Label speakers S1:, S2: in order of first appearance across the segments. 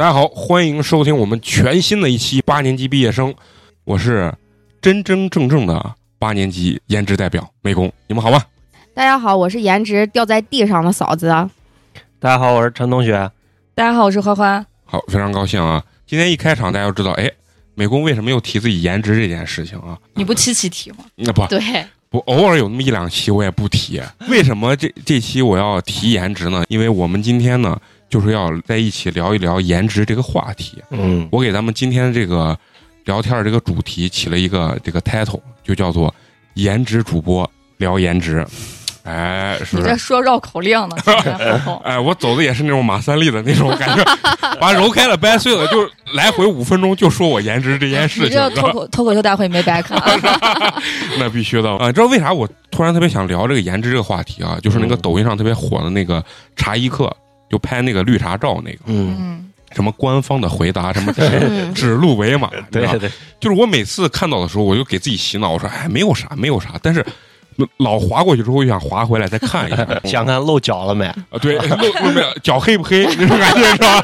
S1: 大家好，欢迎收听我们全新的一期八年级毕业生，我是真真正正的八年级颜值代表美工，你们好吗？
S2: 大家好，我是颜值掉在地上的嫂子。
S3: 大家好，我是陈同学。
S4: 大家好，我是欢欢。
S1: 好，非常高兴啊！今天一开场，大家要知道，哎，美工为什么又提自己颜值这件事情啊？
S4: 你不期期提吗？
S1: 那不
S2: 对，
S1: 不，偶尔有那么一两期我也不提。为什么这这期我要提颜值呢？因为我们今天呢，就是要在一起聊一聊颜值这个话题。
S3: 嗯，
S1: 我给咱们今天这个聊天的这个主题起了一个这个 title，就叫做“颜值主播聊颜值”。哎，是不是？
S4: 你在说绕口令呢？
S1: 哎，我走的也是那种马三立的那种感觉，把揉开了掰碎了，就来回五分钟就说我颜值这件事情。
S4: 你这脱口脱口秀大会没白看。
S1: 那必须的啊！你知道为啥我突然特别想聊这个颜值这个话题啊？就是那个
S3: 嗯
S1: 抖音上特别火的那个茶艺课，就拍那个绿茶照那个，
S3: 嗯，
S4: 嗯，
S1: 什么官方的回答，什么 指鹿为马，
S3: 对对，
S1: 就是我每次看到的时候，我就给自己洗脑，我说哎，没有啥，没有啥，但是。老滑过去之后，又想滑回来再看一下，
S3: 想看露脚了没？
S1: 啊，对，露露没有脚黑不黑那种感觉是吧？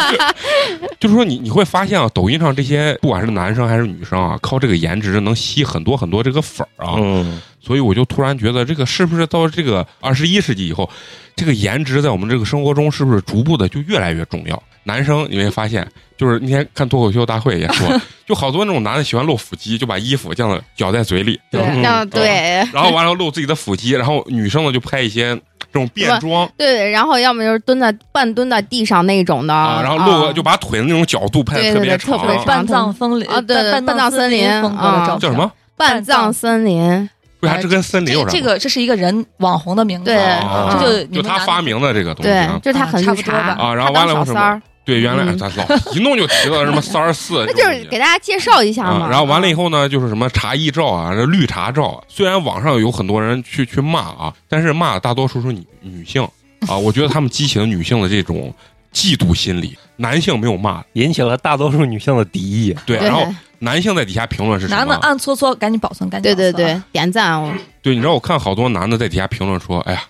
S1: 就是说你你会发现啊，抖音上这些不管是男生还是女生啊，靠这个颜值能吸很多很多这个粉儿啊。
S3: 嗯，
S1: 所以我就突然觉得，这个是不是到这个二十一世纪以后，这个颜值在我们这个生活中是不是逐步的就越来越重要？男生你会发现，就是那天看脱口秀大会也说，就好多那种男的喜欢露腹肌，就把衣服这样咬在嘴里，
S2: 对，
S3: 嗯
S2: 对。
S1: 然后完了露自己的腹肌，然后女生呢就拍一些这种变装。
S2: 对，然后要么就是蹲在半蹲在地上那种的，
S1: 啊，然后露个
S2: 啊
S1: 就把腿的那种角度拍的特别长，
S2: 特别长。
S4: 半藏风林
S2: 啊对对
S4: 半
S2: 半藏森林啊。
S1: 叫什么？
S2: 半藏森林，
S1: 为啥这跟森林有啥？
S4: 这这个这是一个人网红的名字，
S2: 对
S1: 啊
S4: 这就
S1: 就他发明的这个东西
S2: 就是他很绿
S4: 啊差不多吧
S2: 茶
S1: 啊然后完了什么对，原来
S2: 嗯
S1: 咱老一弄就提到什么三十四，
S2: 那就是给大家介绍一下嘛。
S1: 啊，然后完了以
S2: 后，
S1: 呢，就是什么茶艺照啊，这绿茶照啊。虽然网上有很多人去去骂啊，但是骂的大多数是女女性啊。我觉得他们激起了女性的这种嫉妒心理，男性没有骂，
S3: 引起了大多数女性的敌意。
S1: 对然后男性在底下评论是什
S4: 男的
S1: 么？
S4: 暗搓搓，赶紧保存，赶紧
S2: 对对对，点赞哦，
S1: 对，你知道我看好多男的在底下评论说，哎呀。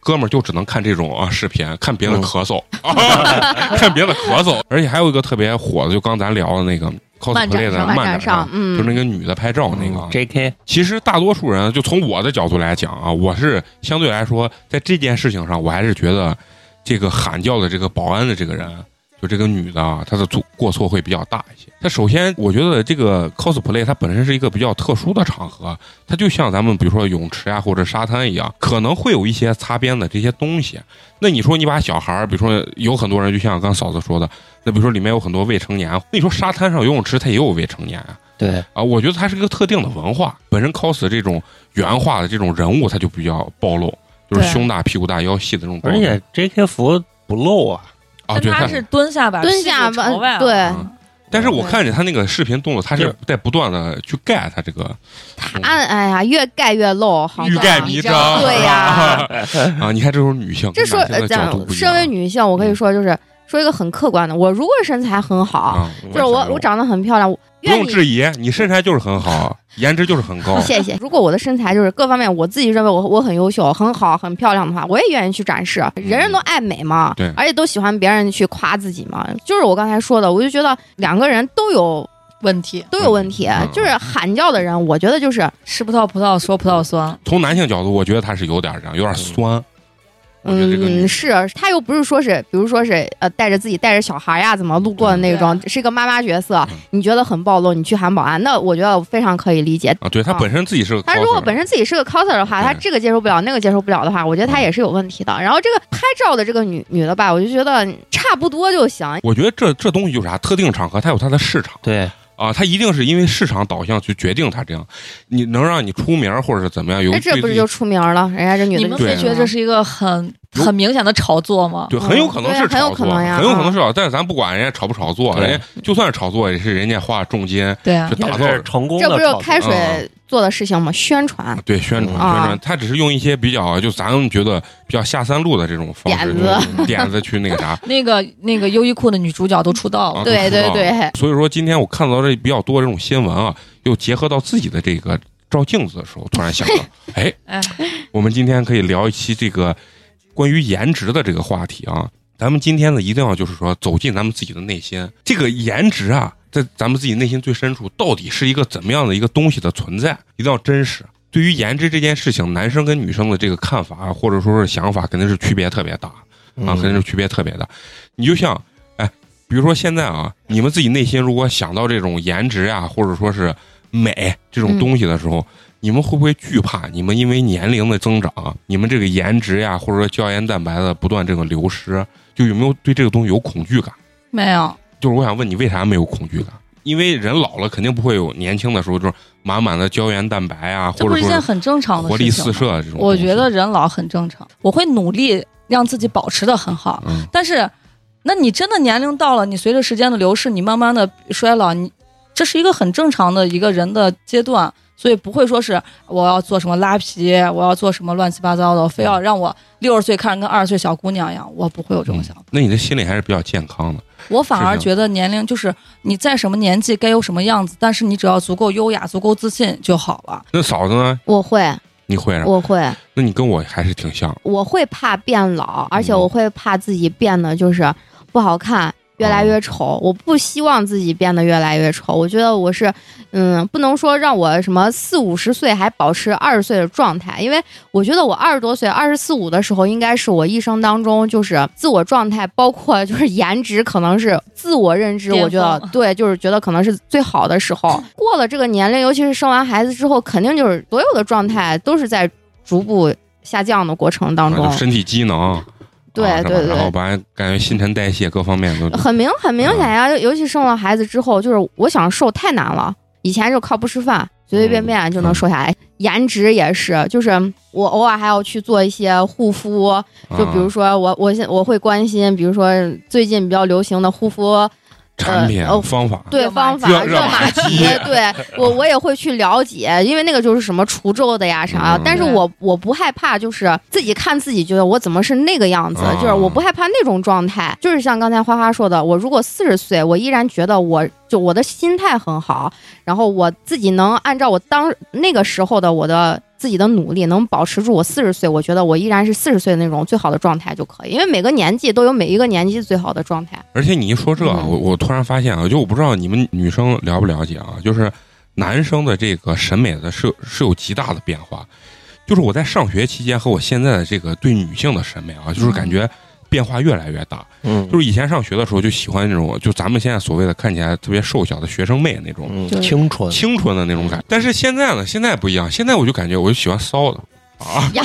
S1: 哥们儿就只能看这种啊视频，看别的
S3: 嗯
S1: 咳嗽，看别的咳嗽，而且还有一个特别火的，就刚咱聊的那个 cosplay 的
S4: 上
S1: 漫
S2: 漫展上，
S1: 就
S2: 嗯，
S1: 那个女的拍照那个
S3: ，J.K.
S1: 其实大多数人，就从我的角度来讲啊，我是相对来说，在这件事情上，我还是觉得这个喊叫的这个保安的这个人，就这个女的啊，她的错过错会比较大一些。她首先，我觉得这个 cosplay 它本身是一个比较特殊的场合，它就像咱们比如说泳池啊或者沙滩一样，可能会有一些擦边的这些东西。那你说你把小孩儿，比如说有很多人，就像刚嫂子说的，那比如说里面有很多未成年，那你说沙滩上游泳池它也有未成年啊。
S3: 对，
S1: 啊，我觉得它是一个特定的文化，本身 cos 这种原画的这种人物，它就比较暴露，就是胸大、屁股大、腰细的这种。
S3: 而且 J.K. 服不露啊。
S4: 他是蹲下吧
S2: 蹲下吧对
S1: 嗯。但是我看见他那个视频动作，他是在不断的去盖他这个
S2: 他哎呀，越盖越露，好
S1: 欲盖弥彰。
S2: 对呀
S1: 啊，你看这种女性，
S2: 这说呃
S1: 跟男性的角度
S2: 讲，身为女性，我可以说就是说一个很客观的，我如果身材很好，
S1: 啊，
S2: 就是我我长得很漂亮，我
S1: 不。用质疑，你身材就是很好，颜值就是很高。
S2: 谢谢。如果我的身材就是各方面，我自己认为我我很优秀、很好、很漂亮的话，我也愿意去展示。人人都爱美嘛，
S1: 对
S2: 而且都喜欢别人去夸自己嘛。就是我刚才说的，我就觉得两个人都有
S4: 问题。
S2: 都有问题。
S1: 嗯
S2: 就是喊叫的人，我觉得就是
S4: 吃葡萄葡萄说葡萄酸，
S1: 从男性角度，我觉得他是有点这样，有点酸。我觉得这个
S2: 嗯，是她又不是说是，比如说是呃带着自己带着小孩呀怎么路过的那种，是一个妈妈角色
S1: 嗯，
S2: 你觉得很暴露，你去喊保安，那我觉得我非常可以理解。
S1: 啊，对她
S2: 啊
S1: 本身自己是
S2: 他如果本身自己是个 coser 的话，
S1: 对
S2: 他这个接受不了，那个接受不了的话，我觉得他也是有问题的。然后这个拍照的这个女女的吧，我就觉得差不多就行。
S1: 我觉得这这东西就是啥，特定场合它有它的市场。
S3: 对，
S1: 啊，他一定是因为市场导向去决定他这样，你能让你出名儿或者是怎么样，有
S2: 哎，这不是就出名了？人家这女的就
S4: 你们会觉得这是一个很很明显的炒作吗？
S1: 对，很有可能是
S2: 对很有
S1: 炒作，
S2: 可能呀
S1: 很有可能
S2: 啊
S1: 是炒，但是咱不管人家炒不炒作，人家就算是炒作，也是人家花重金
S4: 对啊
S1: 去，打造
S3: 成功
S2: 这不是
S3: 的炒作
S2: 开
S1: 嗯
S2: 水做的事情嘛？宣传
S1: 对宣传宣
S2: 啊
S1: 传，他只是用一些比较就咱们觉得比较下三路的这种方式
S2: 点子
S1: 嗯点子去那个啥。
S4: 那个那个优衣库的女主角都出道
S1: 啊
S4: 了，
S2: 对对对
S1: 所以说今天我看到这比较多这种新闻啊，又结合到自己的这个照镜子的时候，突然想到，哎，
S4: 哎，
S1: 我们今天可以聊一期这个关于颜值的这个话题啊。咱们今天呢，一定要就是说走进咱们自己的内心，这个颜值啊，在咱们自己内心最深处，到底是一个怎么样的一个东西的存在，一定要真实。对于颜值这件事情，男生跟女生的这个看法啊或者说是想法，肯定是区别特别大。啊，肯定是区别特别大。你就像，哎，比如说现在啊，你们自己内心如果想到这种颜值呀、或者说是美这种东西的时候，你们会不会惧怕？你们因为年龄的增长，你们这个颜值呀，或者说胶原蛋白的不断这个流失，就有没有对这个东西有恐惧感？
S4: 没有，
S1: 就是我想问你，为啥没有恐惧感？因为人老了，肯定不会有年轻的时候就是满满的胶原蛋白啊，
S4: 或者是一件
S1: 或者说是
S4: 很正常的
S1: 活力四。射这种。
S4: 我觉得人老很正常，我会努力让自己保持的很好。
S1: 嗯，
S4: 但是，那你真的年龄到了，你随着时间的流逝，你慢慢的衰老，你这是一个很正常的一个人的阶段，所以不会说是我要做什么拉皮，我要做什么乱七八糟的，我非要让我六十岁看着跟二十岁小姑娘一样，我不会有这种想法。
S1: 那你的心理还是比较健康的。
S4: 我反而觉得年龄就是你在什么年纪该有什么样子，但是你只要足够优雅、足够自信就好了。
S1: 那嫂子呢？
S2: 我会，
S1: 你会啊？
S2: 我会，
S1: 那你跟我还是挺像。
S2: 我会怕变老，而且
S1: 嗯
S2: 我会怕自己变得就是不好看。越来
S1: 哦
S2: 越丑，我不希望自己变得越来越丑。我觉得我是，嗯，不能说让我什么四五十岁还保持二十岁的状态，因为我觉得我二十多岁、二十四五的时候，应该是我一生当中就是自我状态，包括就是颜值，可能是自我认知，我觉得对，就是觉得可能是最好的时候。过了这个年龄，尤其是生完孩子之后，肯定就是所有的状态都是在逐步下降的过程当中。
S1: 身体机能，
S2: 对对对
S1: 然后把感觉新陈代谢各方面都
S2: 很明很明显呀，尤其生了孩子之后，就是我想瘦太难了。以前就靠不吃饭，随随便便就能瘦下来。颜值也是，就是我偶尔还要去做一些护肤，就比如
S1: 啊
S2: 说我我现我会关心，比如说最近比较流行的护肤
S1: 产品
S2: 呃哦
S1: 方法，
S2: 对方法
S1: 热
S2: 玛
S1: 玛
S2: 吉
S1: 吉，
S2: 对我我也会去了解，因为那个就是什么除皱的呀啥
S1: 嗯，
S2: 但是我我不害怕，就是自己看自己觉得我怎么是那个样子，
S1: 啊
S2: 就是我不害怕那种状态，就是像刚才花花说的，我如果四十岁，我依然觉得我就我的心态很好，然后我自己能按照我当那个时候的我的。自己的努力能保持住我四十岁，我觉得我依然是四十岁的那种最好的状态就可以，因为每个年纪都有每一个年纪最好的状态。
S1: 而且你一说这我我突然发现啊，就我不知道你们女生了不了解啊，就是男生的这个审美的是是有极大的变化。就是我在上学期间和我现在的这个对女性的审美啊，就是感觉变化越来越大。
S3: 嗯，
S1: 就是以前上学的时候就喜欢那种，就咱们现在所谓的看起来特别瘦小的学生妹那种
S3: 嗯
S4: 就是
S3: 青春，
S1: 青春的那种感觉。但是现在呢，现在不一样，现在我就感觉我就喜欢骚的啊，
S2: 呀，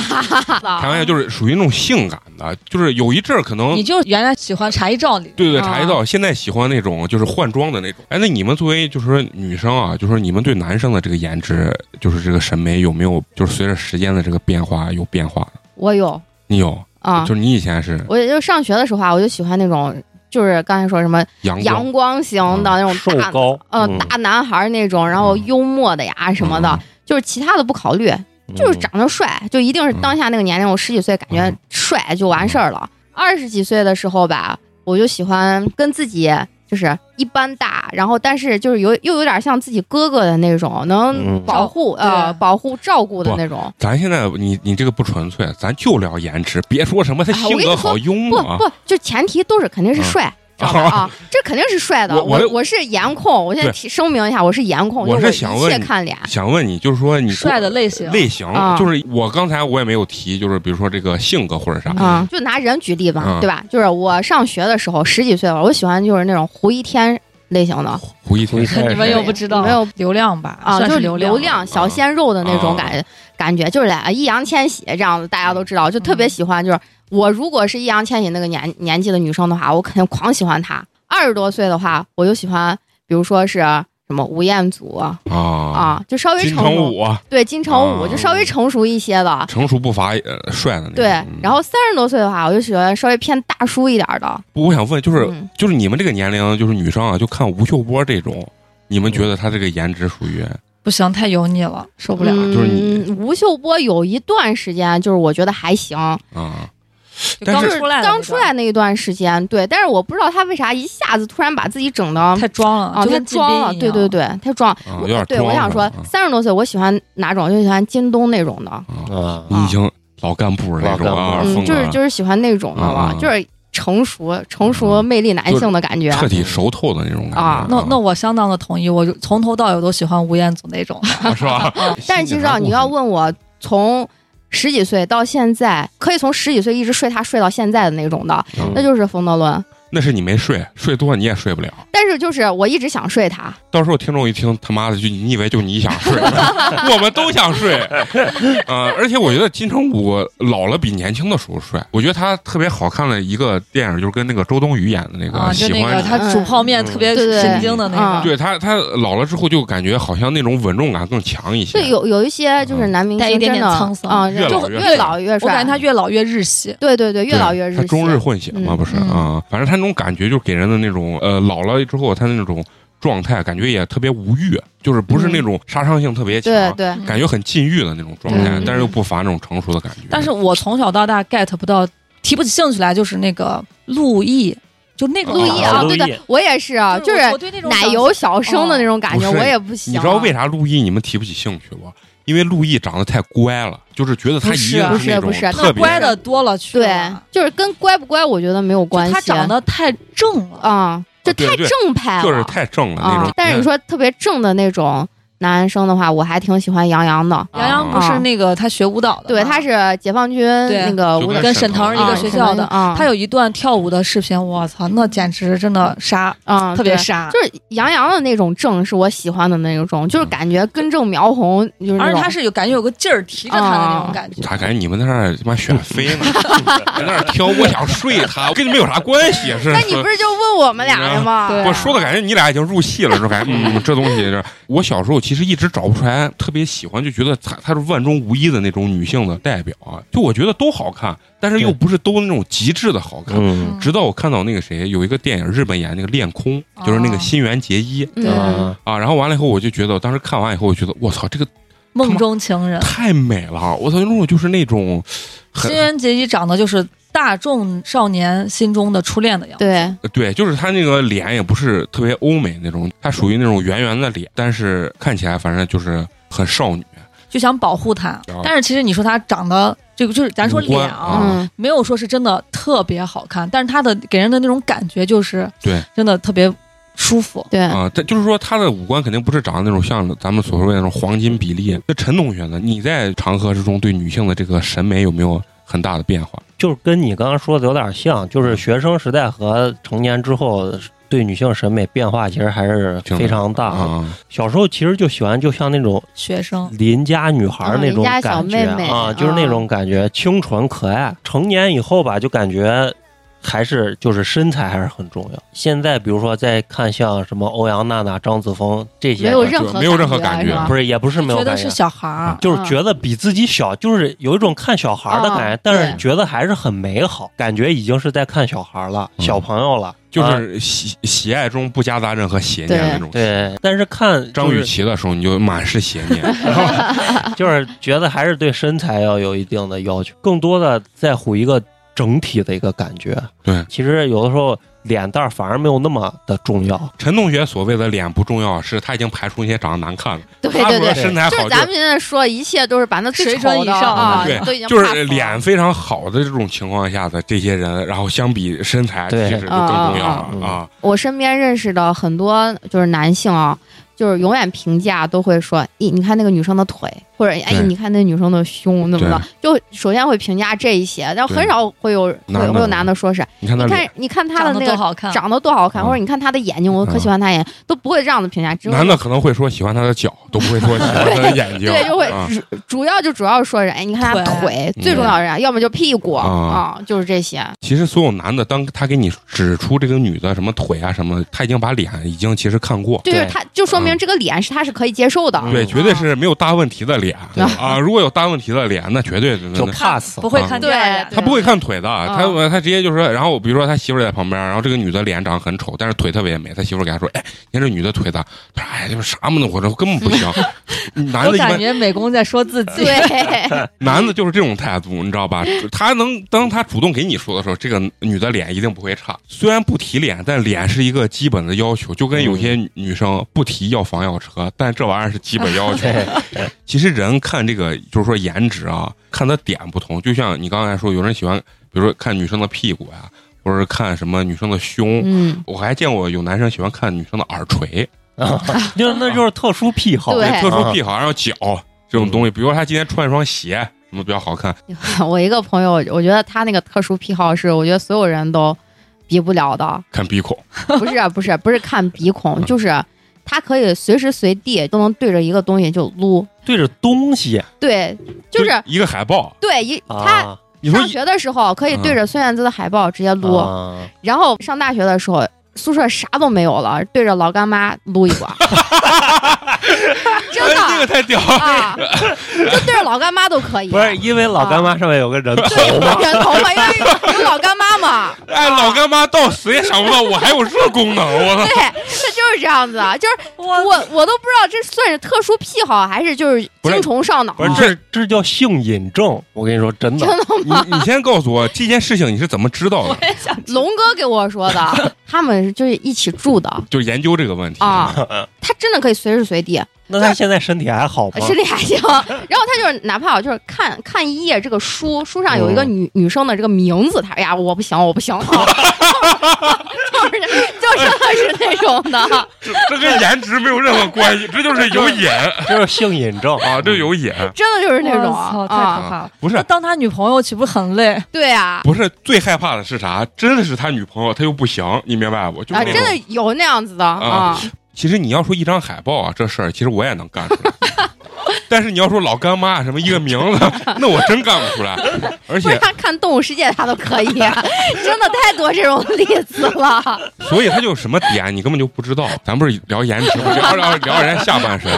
S1: 开玩笑，就是属于那种性感的，就是有一阵儿可能
S4: 你就原来喜欢茶艺照里，
S1: 对对，
S2: 啊
S1: 茶艺照现在喜欢那种就是换装的那种。哎，那你们作为就是说女生啊，就是说你们对男生的这个颜值，就是这个审美有没有就是随着时间的这个变化有变化？
S2: 我有
S1: 你有？
S2: 啊。
S1: 就，是你以前是
S2: 我也就上学的时候啊，我就喜欢那种，就是刚才说什么
S1: 阳光。
S2: 阳光型的那种
S3: 高，
S2: 呃，
S3: 嗯。
S2: 大男孩那种，然后幽默的呀什么的
S1: 嗯，
S2: 就是其他的不考虑，就是长得帅，就一定是当下那个年龄，我十几岁感觉
S1: 嗯。
S2: 帅就完事儿了。二十几岁的时候吧，我就喜欢跟自己就是一般大，然后但是就是有又有点像自己哥哥的那种，能
S3: 嗯
S2: 保护
S4: 照
S2: 呃保护照顾的那种。
S1: 咱现在你你这个不纯粹，咱就聊颜值，别说什么他性格好、幽
S2: 不
S1: 默啊。
S2: 不，就前提都是肯定是帅，知道吧？啊，这肯定是帅的。
S1: 我我
S2: 是颜控，我现在提声明一下，我是颜控，
S1: 我
S2: 是一
S1: 想问
S2: 切看脸。
S1: 想问你，就是说你
S4: 帅的类型，
S1: 类型，
S2: 啊
S1: 就是我刚才我也没有提，就是比如说这个性格或者啥，
S2: 啊，就拿人举例吧，
S1: 嗯
S2: 对吧？就是我上学的时候，十几岁吧，我喜欢就是那种胡一天类型的
S1: 胡一天
S3: 胡一
S4: 你们又不知道，
S2: 没有
S4: 流量吧？
S2: 啊，就是
S4: 算流
S2: 流
S4: 量。
S2: 小鲜肉的那种感觉，感觉就是来易烊千玺这样子，大家都知道，就特别喜欢。就是我如果是易烊千玺那个年年纪的女生的话，我肯定狂喜欢他。二十多岁的话，我就喜欢，比如说是什么吴彦祖啊，
S1: 啊，
S2: 就稍微
S1: 金
S2: 成熟，
S1: 城武啊，
S2: 对金城武
S1: 啊
S2: 就稍微成熟一些的。
S1: 成熟不乏呃帅的那种。
S2: 对
S1: 嗯，
S2: 然后三十多岁的话，我就喜欢稍微偏大叔一点的。
S1: 我想问，就是
S2: 嗯
S1: 就是你们这个年龄，就是女生啊，就看吴秀波这种，你们觉得他这个颜值属于
S4: 不行，太油腻了，受不了。
S1: 就是你
S2: 嗯，吴秀波有一段时间，就是我觉得还行，
S1: 啊？
S4: 就
S1: 但是
S4: 刚出来
S2: 刚出来那一段时间，对，但是我不知道他为啥一下子突然把自己整的
S4: 太装了，
S2: 啊，太装了，对对
S4: 对，
S2: 对，太装。
S1: 啊，
S2: 我
S1: 有点
S2: 对，我想说，三十多岁我喜欢哪种？就喜欢京东那种的，
S1: 啊，
S3: 啊，
S1: 你已经老干部那种啊，
S2: 就是就是喜欢那种的
S1: 啊
S2: 了，就是成熟成熟魅力男性的感觉。
S1: 彻底熟透的那种感觉
S2: 啊
S4: 那那我相当的同意，我就从头到尾都喜欢吴彦祖那种？
S2: 但是其实啊，你要问我从十几岁到现在，可以从十几岁一直睡他睡到现在的那种的，
S1: 嗯
S2: 那就是冯德伦。
S1: 那是你没睡，睡多你也睡不了。
S2: 但是就是我一直想睡他，
S1: 到时候听众一听，他妈的就你以为就你想睡，我们都想睡。呃，而且我觉得金城武老了比年轻的时候帅。我觉得他特别好看的一个电影就是跟那个周冬雨演的那个
S4: 啊，就
S1: 喜欢你。
S4: 那个他煮泡面
S3: 嗯
S4: 特别神经的那
S2: 嗯
S4: 个，
S1: 对他，他老了之后就感觉好像那种稳重感更强一些。
S2: 对，有有一些就是男明
S4: 带一点
S2: 星真的
S4: 点沧桑
S2: 啊，
S1: 越
S2: 就
S1: 老越
S2: 老越
S4: 我感。觉他越老越日系。
S2: 对对对，越老越日系。
S1: 他中日混血嘛，
S2: 嗯
S1: 不是
S4: 嗯
S1: 啊？反正他那种感觉，就给人的那种呃，老了之后他那种状态，感觉也特别无欲，就是不是那种杀伤性特别强，
S2: 对对，
S1: 感觉很禁欲的那种状态
S2: 嗯，
S1: 但是又不乏那种成熟的感觉。
S4: 但是我从小到大 get 不到，提不起兴趣来，就是那个陆毅，就那个
S2: 陆毅啊，对对，我也是啊，就是
S4: 我我对那种
S2: 奶油小生的那种感觉，我也不行。
S1: 你知道为啥陆毅你们提不起兴趣不？因为陆毅长得太乖了，就是觉得他一
S4: 不是
S1: 定
S2: 不是
S1: 那种特别
S4: 乖的多了去
S2: 对，，就是跟乖不乖，我觉得没有关系。
S4: 他长得太正了。
S2: 啊，就太正派了，
S1: 就是太正了那
S2: 啊
S1: 种。。
S2: 但是你说特别正的那种男生的话，我还挺喜欢杨洋的。
S4: 杨洋不是那个他学舞蹈的吗，
S2: 对，他是解放军那个舞蹈
S1: 跟
S4: 跟沈腾一个
S2: 啊
S4: 学校的。
S2: 啊，
S4: 他有一段跳舞的视频，我操，那简直真的杀，
S2: 啊
S4: 特别杀。
S2: 就是杨洋的那种正是我喜欢的那种，就是感觉根正苗红，就是
S4: 而且他是有感觉有个劲儿提着他的那种感觉。
S1: 咋感觉你们在那儿他妈选妃呢？在那儿挑，我想睡他，跟你们有啥关系？是？
S2: 那你不是就问我们俩的吗？
S1: 我说的感觉你俩已经入戏了，是感觉嗯，这东西是。我小时候其实一直找不出来特别喜欢，就觉得她她是万中无一的那种女性的代表啊。就我觉得都好看，但是又不是都那种极致的好看。
S3: 嗯
S1: 直到我看到那个谁有一个电影，日本演那个《恋空》，就是那个
S4: 哦
S1: 新垣结衣
S2: 嗯，
S3: 啊，
S1: 啊。然后完了以后，我就觉得，当时看完以后，我觉得我操，这个
S4: 梦中情人，
S1: 太美了！我操，那种就是那种很
S4: 新垣结衣长得就是大众少年心中的初恋的样子。
S2: 对，
S1: 对，就是他那个脸也不是特别欧美那种，他属于那种圆圆的脸，但是看起来反正就是很少女。
S4: 就想保护他
S1: 啊。
S4: 但是其实你说他长得这个就是咱说脸啊，没有说是真的特别好看，但是他的给人的那种感觉就是
S1: 对
S4: 真的特别舒服。
S2: 对，
S1: 啊，但就是说他的五官肯定不是长得那种像咱们所说的那种黄金比例。那陈同学呢？你在长河之中对女性的这个审美有没有很大的变化？
S3: 就是跟你刚刚说的有点像，就是学生时代和成年之后对女性审美变化其实还是非常大。
S1: 啊，
S3: 小时候其实就喜欢，就像那种
S4: 学生
S3: 邻家女孩那种感觉
S2: 妹妹
S3: 啊，就是那种感觉，清纯可爱。成年以后吧，就感觉还是就是身材还是很重要。现在比如说再看像什么欧阳娜娜、张子枫这些，
S2: 没有任何
S1: 就没有任何感觉
S2: 是
S3: 不是也不是没有感觉
S4: 觉得是。小孩儿，
S3: 就是觉得比自己小，就是有一种看小孩儿的感觉，
S2: 哦
S3: 但是觉得还是很美好，感觉已经是在看小孩儿了，
S1: 嗯
S3: 小朋友了，
S1: 就
S3: 啊
S1: 是喜喜爱中不夹杂任何邪念那种。
S3: 对。但是看
S1: 张雨绮的时候，你就满是邪念。
S3: 就是觉得还是对身材要有一定的要求，更多的在乎一个整体的一个感觉。
S1: 对，
S3: 其实有的时候脸蛋儿反而没有那么的重要。
S1: 陈同学所谓的脸不重要，是他已经排除一些长得难看的，
S2: 对对对，
S1: 身材好
S2: 就是咱们现在说一切都是把那最
S4: 水准
S2: 丑的
S4: 以上
S2: 啊，
S1: 对
S2: 都已经
S1: 就是脸非常好的这种情况下的这些人，然后相比身材，其
S3: 对
S1: 实就更重要了啊。
S2: 我身边认识的很多就是男性啊，就是永远评价都会说，咦，你看那个女生的腿，或者哎，你看那女生的胸，怎么的？就首先会评价这一些，然后很少会有会会有男的说是，
S1: 你看，
S2: 你看你看他
S4: 长得
S2: 的那个
S4: 多好看，
S2: 长得多好看，
S1: 嗯。
S2: 或者你看他的眼睛，我可喜欢他眼睛，都不会这样的评价，
S1: 男的可能会说喜欢他的脚，都不会说喜欢 他的眼睛。
S2: 对，就会
S1: 啊
S2: 主主要就主要说是，哎，你看他
S4: 腿
S2: 最重要是啥？要么就屁股
S1: 啊。
S2: 啊，就是这些。
S1: 其实所有男的，当他给你指出这个女的什么腿啊什么，他已经把脸已经其实看过。
S2: 就是
S3: 对。
S2: 他就说明这个脸是他是可以接受的。
S3: 嗯
S1: 对，绝对是没有大问题的脸
S3: 对
S1: 啊！如果有大问题的脸，那绝对那
S3: 就 pass
S4: 不会
S1: 啊
S4: 看
S2: 对
S1: 他不会看腿的，他
S2: 嗯
S1: 他直接就说，然后比如说他媳妇在旁边，然后这个女的脸长得很丑，但是腿特别美，他媳妇给他说，哎，你看这女的腿的，他说，哎，就是啥么呢，我这根本不行。男
S4: 我感
S1: 的一般，
S4: 觉美工在说自己，
S2: 对，
S1: 男的就是这种态度，你知道吧？他能当他主动给你说的时候，这个女的脸一定不会差。虽然不提脸，但脸是一个基本的要求，就跟有些女生不提要房要车，但这玩意儿是基本要求。其实人看这个就是说颜值啊，看的点不同。就像你刚才说，有人喜欢，比如说看女生的屁股呀、或者是看什么女生的胸。
S2: 嗯，
S1: 我还见过有男生喜欢看女生的耳垂，
S3: 就那就是特殊癖好。
S2: 对
S1: 特殊癖好，然后脚这种东西。比如说他今天穿一双鞋，什么比较好看？
S2: 我一个朋友，我觉得他那个特殊癖好是，我觉得所有人都比不了的。
S1: 看鼻孔。
S2: 不是不是不是看鼻孔，
S1: 嗯
S2: 就是他可以随时随地都能对着一个东西就撸。
S3: 对着东西
S2: 对，就是
S1: 一个海报。
S2: 对一他
S3: 啊，
S1: 你说
S2: 上学的时候可以对着孙燕姿的海报直接撸，
S3: 啊
S2: 然后上大学的时候宿舍啥都没有了，对着老干妈撸一管，真
S1: 哎这个太屌了！
S2: 啊，就对着老干妈都可以。
S3: 不是因为老干妈上面有个人头
S2: 对，
S3: 吗？
S2: 人头嘛，因为有老干妈嘛。
S1: 哎，老干妈到死也想不到我还有这功能，我操！
S2: 对，他就是这样子啊，就是
S4: 我
S2: 我我都不知道这算是特殊癖好还是就是精虫上脑。
S3: 不是这这叫性瘾症，我跟你说真的
S2: 真。的
S1: 你你先告诉我这件事情你是怎么知道的？
S2: 龙哥给我说的，他们就是一起住的
S1: 就研究这个问题
S2: 啊，他真的可以随时随地，
S3: 那他现在身体还好吗？
S2: 身体还行。然后他就是哪怕就是看看一页这个书，书上有一个女、女生的这个名字，他哎呀我不行我不行，就是就真的是那种的。
S1: 这这跟颜值没有任何关系，这就是有瘾
S3: 这是性瘾症
S1: 啊，这有瘾。
S2: 真的就是那种
S4: 太可
S2: 啊，
S4: 怕了。
S1: 不是
S4: 当他女朋友岂不是很累？
S2: 对啊，
S1: 不是最害怕的是啥？真的是他女朋友，他又不行，你明白不？就是
S2: 啊，真的有那样子的
S1: 啊
S2: 啊，
S1: 其实你要说一张海报啊，这事儿其实我也能干出来。但是你要说老干妈什么一个名字，那我真干不出来。而且，
S2: 他看《动物世界》他都可以，真的太多这种例子了。
S1: 所以他就什么点你根本就不知道。咱不是聊颜值吗，聊聊聊人家下半身。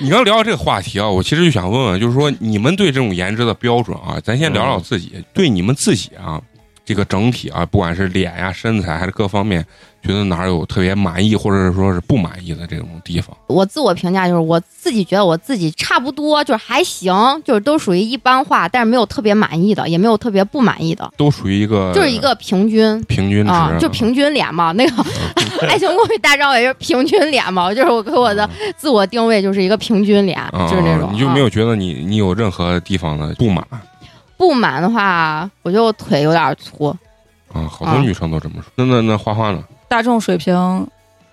S1: 你刚聊到这个话题啊，我其实就想问问，就是说你们对这种颜值的标准啊，咱先聊聊自己，对你们自己啊，这个整体啊，不管是脸呀、身材还是各方面，觉得哪儿有特别满意或者是说是不满意的这种地方？
S2: 我自我评价就是我自己觉得我自己差不多，就是还行，就是都属于一般化，但是没有特别满意的，也没有特别不满意的，
S1: 都属于一个
S2: 就是一个平均。
S1: 平均值
S2: 啊，就平均脸嘛，那个 《爱情公寓》大张伟就是平均脸嘛，就是我给我的自我定位就是一个平均脸，
S1: 啊，
S2: 就是那种。
S1: 你就没
S2: 啊
S1: 有觉得你你有任何地方的不满
S2: 不满的话，我觉得我腿有点粗，
S1: 啊？好多
S2: 啊
S1: 女生都这么说。那那那花花呢？
S4: 大众水平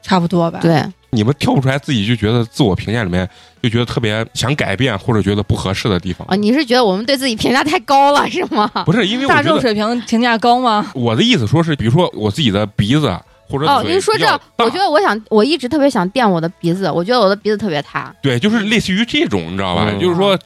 S4: 差不多吧？，
S2: 对，
S1: 你们跳不出来自己就觉得自我评价里面就觉得特别想改变或者觉得不合适的地方
S2: 啊，？你是觉得我们对自己评价太高了是吗？
S1: 不是，因为
S4: 大众水平评价高吗？
S1: 我的意思说是，比如说我自己的鼻子或者
S2: 哦，
S1: 嘴
S2: 您说这我觉得我想，我一直特别想垫我的鼻子，我觉得我的鼻子特别塌。
S1: 对，就是类似于这种，你知道吧？
S3: 嗯
S1: 就是说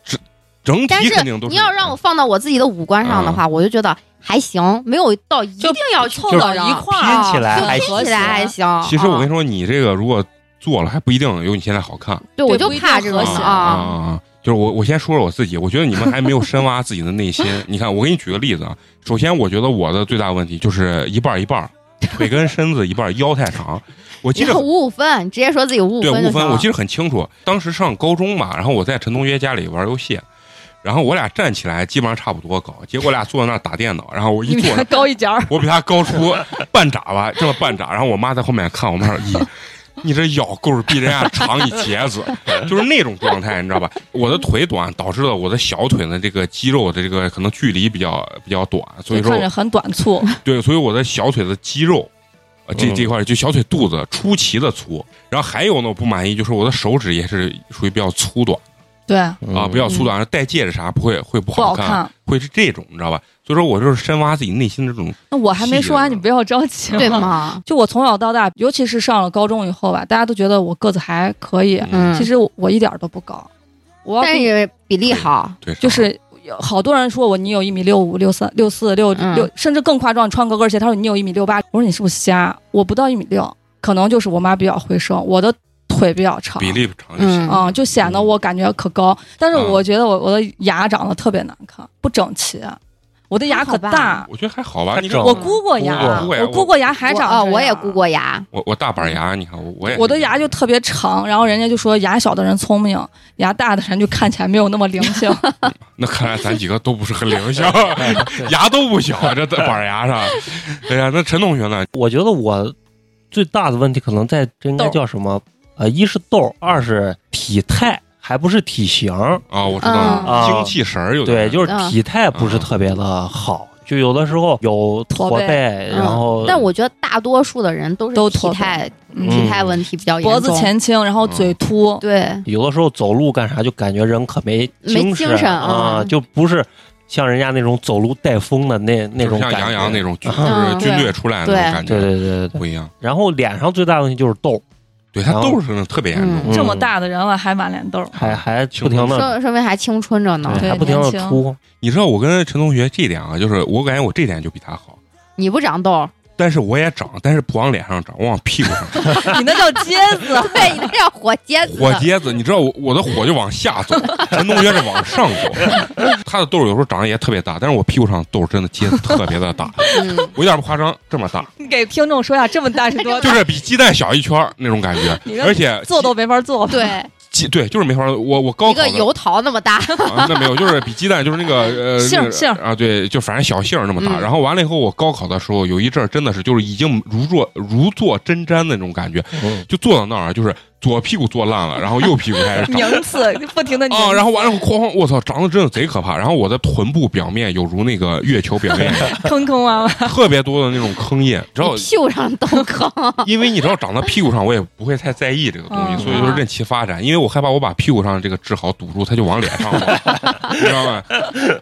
S1: 整整体肯定都是。
S2: 你要让我放到我自己的五官上的话，我就觉得还行，没有到一定要
S4: 凑到一块儿
S3: 拼起来
S2: 就
S3: 还
S2: 拼起来还行。
S1: 其实我跟你
S2: 啊
S1: 说，你这个如果做了还不一定有你现在好看。
S2: 对我就怕这
S4: 个
S1: 啊啊
S2: 啊，
S1: 啊！就是我，我先说说我自己，我觉得你们还没有深挖自己的内心。你看，我给你举个例子啊。首先，我觉得我的最大问题就是一半儿一半儿，腿跟身子一半儿，腰太长。我记得
S2: 五五分，直接说自己五五分
S1: 对五分，
S2: 分。
S1: 我记得很清楚。当时上高中嘛，然后我在陈同学家里玩游戏，然后我俩站起来基本上差不多高，结果我俩坐在那儿打电脑，然后我一坐，
S4: 高一截儿，
S1: 我比他高出半拃吧，这么半拃。然后我妈在后面看，我妈说：“咦，你这腰够比人家长一截子，就是那种状态，你知道吧？我的腿短，导致了我的小腿的这个肌肉的这个可能距离比较比较短，所以说
S4: 就看着很短促。
S1: 对，所以我的小腿的肌肉，呃，这
S3: 嗯
S1: 这块儿就小腿肚子出奇的粗。然后还有呢，我不满意就是我的手指也是属于比较粗短
S4: 对，
S1: 啊，
S3: 嗯
S1: 比较粗短，戴戒指啥不会会不
S4: 不好
S1: 看，
S4: 看。
S1: 会是这种，你知道吧？所以说我就是深挖自己内心的这种，
S4: 那我还没说完，你不要着急。
S2: 对？吗？
S4: 就我从小到大，尤其是上了高中以后吧，大家都觉得我个子还可以，
S2: 嗯，
S4: 其实我一点儿都不高。我
S2: 但
S4: 不
S2: 是比例好，
S1: 对，
S4: 就是有好多人说我你有一米六五、六三、六四、六
S2: 嗯
S4: 六，甚至更夸张，你穿高跟鞋，他说你有一米六八，我说你是不是瞎？我不到一米六，可能就是我妈比较会生，我的腿比较长，
S1: 比例长就行。
S2: 嗯
S4: 啊、就显得我感觉可高。但是
S1: 嗯
S4: 我觉得我我的牙长得特别难看，不整齐，我的牙可大。
S1: 我觉得还好吧，你看
S4: 我
S1: 估过牙，
S4: 我估过牙还长
S2: 我哦，
S4: 这样
S2: 我也估。过牙，
S1: 我我大板牙，你看我我也
S4: 我的牙就特别长，然后人家就说牙小的人聪明，牙大的人就看起来没有那么灵性。
S1: 那看来咱几个都不是很灵性，牙都不小，这板牙上。哎呀，那陈同学呢？
S3: 我觉得我最大的问题可能在这应该叫什么？呃，一是痘，二是体态，还不是体型。
S1: 啊，我知道精气神儿有点
S3: 对，就是
S2: 嗯
S3: 体态不是特别的好，就有的时候有驼
S4: 驼背
S3: 然后
S2: 但我觉得大多数的人都是
S4: 都体
S2: 态
S4: 嗯
S2: 体态问题比较严重，
S4: 脖子前倾，然后嘴凸，
S2: 对，
S3: 有的时候走路干啥就感觉人可没
S2: 没
S3: 精
S2: 精神
S3: 啊，
S2: 嗯
S3: 就不是像人家那种走路带风的那那种感觉。
S1: 像杨洋那种就
S3: 嗯
S1: 是军队出来的那种感觉，
S3: 对对对对对。
S1: 不一样。
S3: 然后脸上最大的问题就是痘，
S1: 对他痘是特别严重
S2: 嗯，
S4: 这么大的人了还满脸痘儿，
S3: 还还不停的
S2: 说说明还青春着呢。
S4: 对
S3: 还不停的
S4: 年轻。
S3: 出。
S1: 你知道我跟陈同学这点啊，就是我感觉我这点就比他好，
S2: 你不长痘，
S1: 但是我也长，但是不往脸上长，我往屁股上 长。
S4: 你那叫疖子。
S2: 对你那叫火疖子。
S1: 火疖子，你知道我我的火就往下走，陈同学是往上走。他的痘有时候长得也特别大，但是我屁股上痘真的疖子特别的大，
S2: 嗯，
S1: 我一点不夸张，这么大，
S4: 你给听众说一下，这么大是多大？
S1: 就是比鸡蛋小一圈那种感觉而且
S4: 做都没法做。
S2: 对，
S1: 鸡对，就是没法儿。我我高考
S2: 一个油桃那么大。
S1: 啊，那没有，就是比鸡蛋就是那个呃
S4: 杏杏
S1: 啊，对，就反正小杏那么大。
S2: 嗯
S1: 然后完了以后，我高考的时候有一阵儿真的是就是已经如坐如坐针毡的那种感觉，
S3: 嗯
S1: 就坐到那儿就是左屁股坐烂了，然后右屁股开始长。
S4: 拧刺，不停的拧
S1: 啊，然后完了，哐！我操，长得真的贼可怕。然后我的臀部表面有如那个月球表面
S4: 坑坑洼洼。
S1: 特别多的那种坑印，知道
S2: 你？屁股上都坑，
S1: 因为你知道长到屁股上，我也不会太在意这个东西，
S4: 嗯
S1: 所以就是任其发展。因为我害怕我把屁股上这个治好堵住，它就往脸上跑，你知道吗？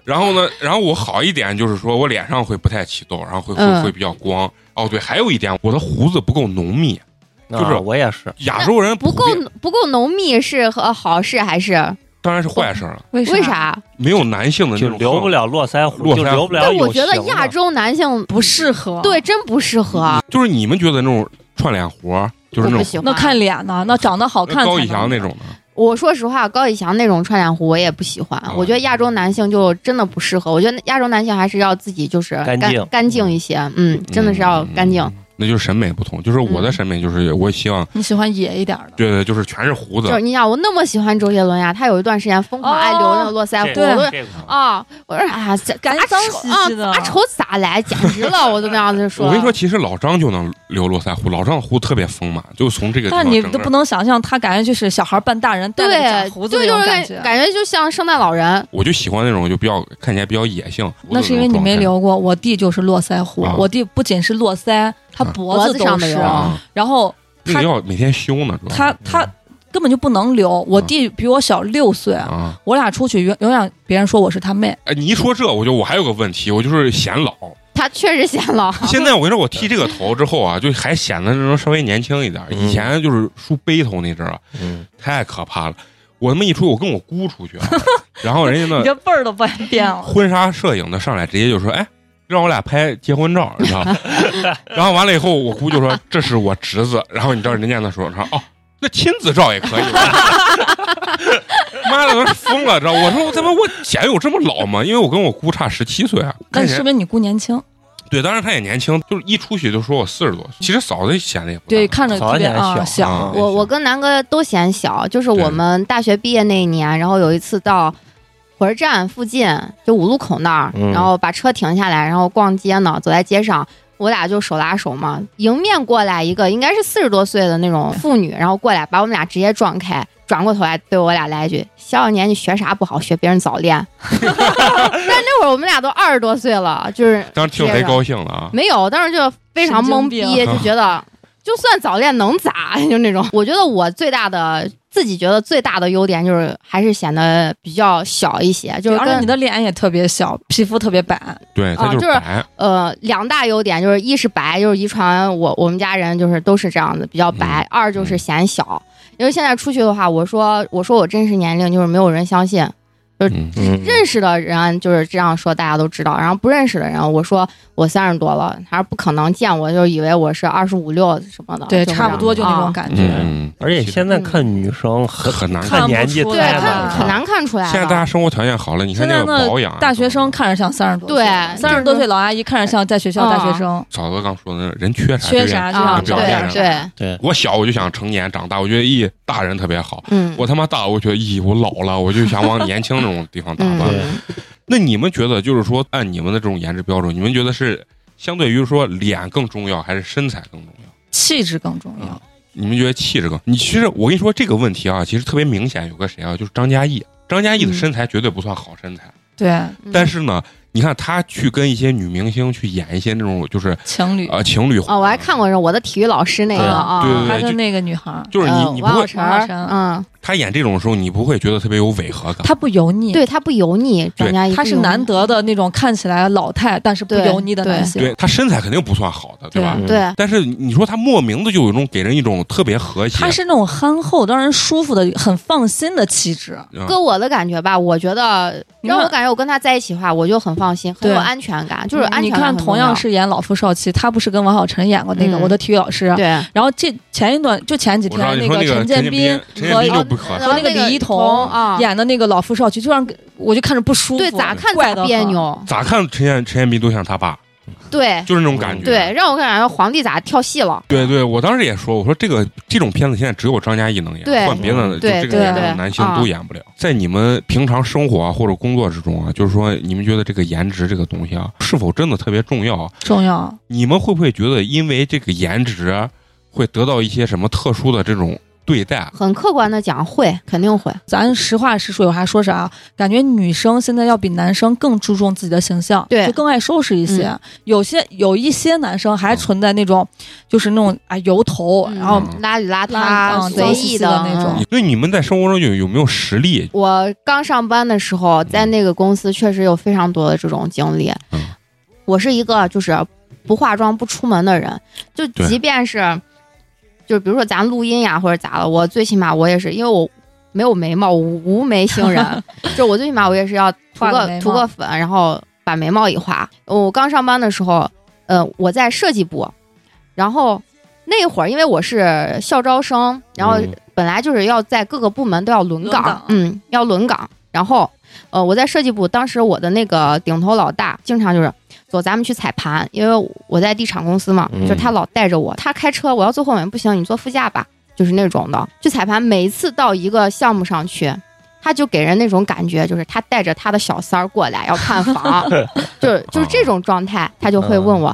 S1: 然后呢，然后我好一点就是说我脸上会不太起痘，然后会会
S2: 嗯
S1: 会比较光。哦，对，还有一点，我的胡子不够浓密。就是
S3: 啊我也是，
S1: 亚洲人
S2: 不够不够浓密是和好事还是
S1: 当然是坏事了，
S4: 为
S2: 为？啥？
S1: 没有男性的那种
S3: 就留不了络腮胡，就留不了有
S2: 但我觉得亚洲男性
S4: 不适合。
S2: 对，真不适合，
S1: 就是你们觉得那种串脸活，就是那种。
S4: 那看脸呢，那长得好看。
S1: 高以翔那种的。
S2: 我说实话，高以翔那种串脸胡我也不喜欢。
S1: 哦
S2: 我觉得亚洲男性就真的不适合。我觉得亚洲男性还是要自己就是
S3: 干净
S2: 干净一些，嗯，真的是要干净。
S1: 嗯那就是审美不同，就是我的审美就是我希望，
S4: 你喜欢野一点的。
S1: 对对，就是全是胡子
S2: 就是你想，我那么喜欢周杰伦呀，他有一段时间疯狂爱留那个络腮胡，
S3: 这
S2: 我都
S3: 个这个
S2: 啊，我说哎呀，这咋
S4: 感觉脏
S2: 丑啊
S4: 兮兮的
S2: 咋丑咋来，简直了，我就那样子说。
S1: 我跟你说，其实老张就能留络腮胡，老张的胡特别丰满，就从这个
S4: 但你都不能想象，他感觉就是小孩扮大人
S2: 对，
S4: 胡子
S2: 对，就是
S4: 那种感觉。
S2: 感感觉就像圣诞老人。
S1: 我就喜欢那种就比较看起来比较野性。
S4: 那是因为你没
S1: 留
S4: 留过，我弟就是络腮胡，
S1: 啊
S4: 我弟不仅是络腮，他
S1: 啊
S4: 脖
S2: 脖子
S4: 都是
S2: 上的有，
S1: 啊，
S4: 然后他
S1: 那个要每天修呢，
S4: 他他根本就不能留。我
S1: 啊
S4: 弟比我小六岁，
S1: 啊。
S4: 我俩出去永永远别人说我是他妹，
S1: 哎，你一说这，我就我还有个问题，我就是显老。
S2: 他确实显老。
S1: 现在我跟你说，我剃这个头之后啊，就还显得那种稍微年轻一点。
S3: 嗯
S1: 以前就是梳背头那阵儿太可怕了。我他妈一出去，我跟我姑出去啊，然后人家
S4: 你
S1: 那
S4: 这辈儿都不变了。
S1: 婚纱摄影的上来直接就说：“哎，让我俩拍结婚照，你知道？” 然后完了以后，我姑就说：“这是我侄子。”然后你知道人家那说：“说哦，那亲子照也可以。”妈的，我疯了，知道？我说我他妈我显有这么老吗？因为我跟我姑差十七岁啊。
S4: 但说明你姑年轻，
S1: 对，当然她也年轻，就是一出去就说我四十多岁。其实嫂子显得也不大
S4: 对，看着特别
S3: 小
S4: 啊小
S1: 啊。
S2: 我我跟南哥都显小，就是我们大学毕业那一年，然后有一次到火车站附近，就五路口那儿，
S3: 嗯
S2: 然后把车停下来，然后逛街呢，走在街上。我俩就手拉手嘛，迎面过来一个应该是四十多岁的那种妇女，然后过来把我们俩直接撞开，转过头来对我俩来一句：“小小年纪学啥不好，学别人早恋。”但那会儿我们俩都二十多岁了，就是
S1: 当时听着贼高兴了啊。
S2: 没有，当时就非常懵逼，
S4: 神经
S2: 就觉得就算早恋能咋？就那种。我觉得我最大的自己觉得最大的优点就是还是显得比较小一些，就是跟
S4: 而且你的脸也特别小，皮肤特别白，
S1: 对，他
S2: 啊就是
S1: 就是白，
S2: 呃两大优点，就是一是白，就是遗传我我们家人就是都是这样子比较白；
S1: 嗯
S2: 二就是显小，因为现在出去的话，我说我说我真实年龄，就是没有人相信。
S1: 嗯，
S3: 嗯，
S2: 认识的人就是这样说，大家都知道。然后不认识的人，我说我三十多了，还是不可能见我就以为我是二十五六什么的。
S4: 对，差不多就那种
S2: 啊。
S4: 感觉。
S1: 嗯，
S3: 而且现在看女生很
S1: 很难
S3: 看年纪
S2: 对看很难看出来。
S1: 现在大家生活条件好了，你看那个保养啊，
S4: 大学生看着像三十多岁，
S2: 对。
S4: 三十多岁老阿姨看着像在学校大学生，
S1: 嫂子刚说的，人缺啥
S4: 缺啥就
S2: 啊，
S4: 想
S2: 对
S1: 表现
S2: 对，
S3: 对，
S1: 我小我就想成年长大，我觉得咦大人特别好。
S2: 嗯，
S1: 我他妈大，我觉得咦我老了，我就想往年轻那种地方打扮。
S2: 嗯
S1: 那你们觉得就是说，按你们的这种颜值标准，你们觉得是相对于说脸更重要，还是身材更重要？
S4: 气质更重要。
S1: 你们觉得气质更？你其实我跟你说这个问题啊，其实特别明显，有个谁啊，就是张嘉译。张嘉译的
S2: 嗯
S1: 身材绝对不算好身材，
S4: 对，
S2: 嗯
S1: 但是呢，你看他去跟一些女明星去演一些那种就是
S4: 情侣，
S1: 呃情侣。
S2: 哦，我还看过是我的体育老师那个
S3: 对。
S2: 啊，
S1: 对对
S4: 他跟那个女孩，
S1: 就是你
S2: 呃
S1: 你不会
S2: 王小晨
S4: 王小晨
S2: 嗯，
S1: 他演这种时候，你不会觉得特别有违和感。
S4: 他不油腻，
S2: 对他不油腻，
S1: 对。
S2: 张嘉译
S4: 他是难得的那种看起来老态但是不油腻的男性。
S1: 对他身材肯定不算好的，对吧？
S3: 嗯
S2: 对，
S1: 但是你说他莫名的就有一种给人一种特别和谐，
S4: 他是那种憨厚、让人舒服的、很放心的气质。
S1: 嗯。
S2: 搁我的感觉吧，我觉得让我感觉我跟他在一起的话，我就很放心，很有安全感，就是安
S4: 你
S2: 全感
S4: 看，同样是演老夫少妻，他不是跟王小晨演过那个《
S2: 嗯。
S4: 我的体育老师》
S2: 对，
S4: 然后这前一段就前几天
S1: 那个
S4: 陈
S1: 建斌，
S4: 和
S1: 不合适。
S2: 然后
S4: 那个李一桐
S2: 啊，
S4: 演的那个老夫少妻，就让我就看着不舒服，
S2: 对，咋看咋。别扭，
S1: 咋看陈彦陈彦斌都像他爸，
S2: 对。
S1: 就是那种感觉。
S2: 对，让我感觉皇帝咋跳戏了，
S1: 对对，我当时也说，我说这个这种片子现在只有张嘉译能演，换别的就这个年龄
S4: 对。
S1: 的男星
S2: 啊。
S1: 都演不了。在你们平常生活啊或者工作之中啊，就是说你们觉得这个颜值这个东西啊，是否真的特别重要？
S4: 重要，
S1: 你们会不会觉得因为这个颜值会得到一些什么特殊的这种对待？
S2: 很客观的讲会，肯定会，
S4: 咱实话实说，有啥说啥。感觉女生现在要比男生更注重自己的形象，
S2: 对
S4: 就更爱收拾一些。
S2: 嗯
S4: 有些有一些男生还存在那种，就是那种啊油头，然后
S1: 嗯
S2: 邋里邋
S4: 邋
S2: 遢、随意
S4: 的那种
S1: 对你们在生活中有有没有实力？
S2: 我刚上班的时候，在那个公司确实有非常多的这种经历。
S1: 嗯
S2: 我是一个就是不化妆不出门的人，就即便是，就是比如说咱录音呀或者咋了，我最起码我也是因为我没有眉毛，无无眉星人，就我最起码我也是要涂个
S4: 个
S2: 涂个粉，然后把眉毛一画。我刚上班的时候，呃，我在设计部，然后那会儿因为我是校招生，然后
S1: 嗯
S2: 本来就是要在各个部门都要轮岗，
S4: 轮岗
S2: 嗯，要轮岗。然后，呃，我在设计部，当时我的那个顶头老大经常就是走，咱们去踩盘，因为我在地产公司嘛，
S3: 嗯
S2: 就是他老带着我，他开车，我要坐后面，不行，你坐副驾吧，就是那种的。去踩盘，每一次到一个项目上去。他就给人那种感觉，就是他带着他的小三儿过来要看房，就是就是这种状态，他就会问我，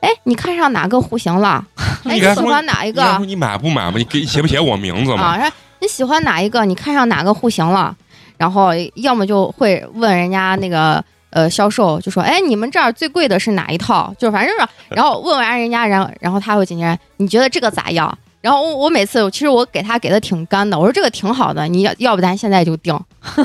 S2: 哎，你看上哪个户型了？哎，你喜欢哪一个？
S1: 你你买不买吧？你给写不写我名字嘛？
S2: 啊，然后你喜欢哪一个？你看上哪个户型了？然后要么就会问人家那个呃销售，就说：“哎，你们这儿最贵的是哪一套？”就反正是，然后问完人家，然后然后他会紧接着，你觉得这个咋样？然后我我每次其实我给他给的挺干的，我说这个挺好的，你要要不咱现在就定，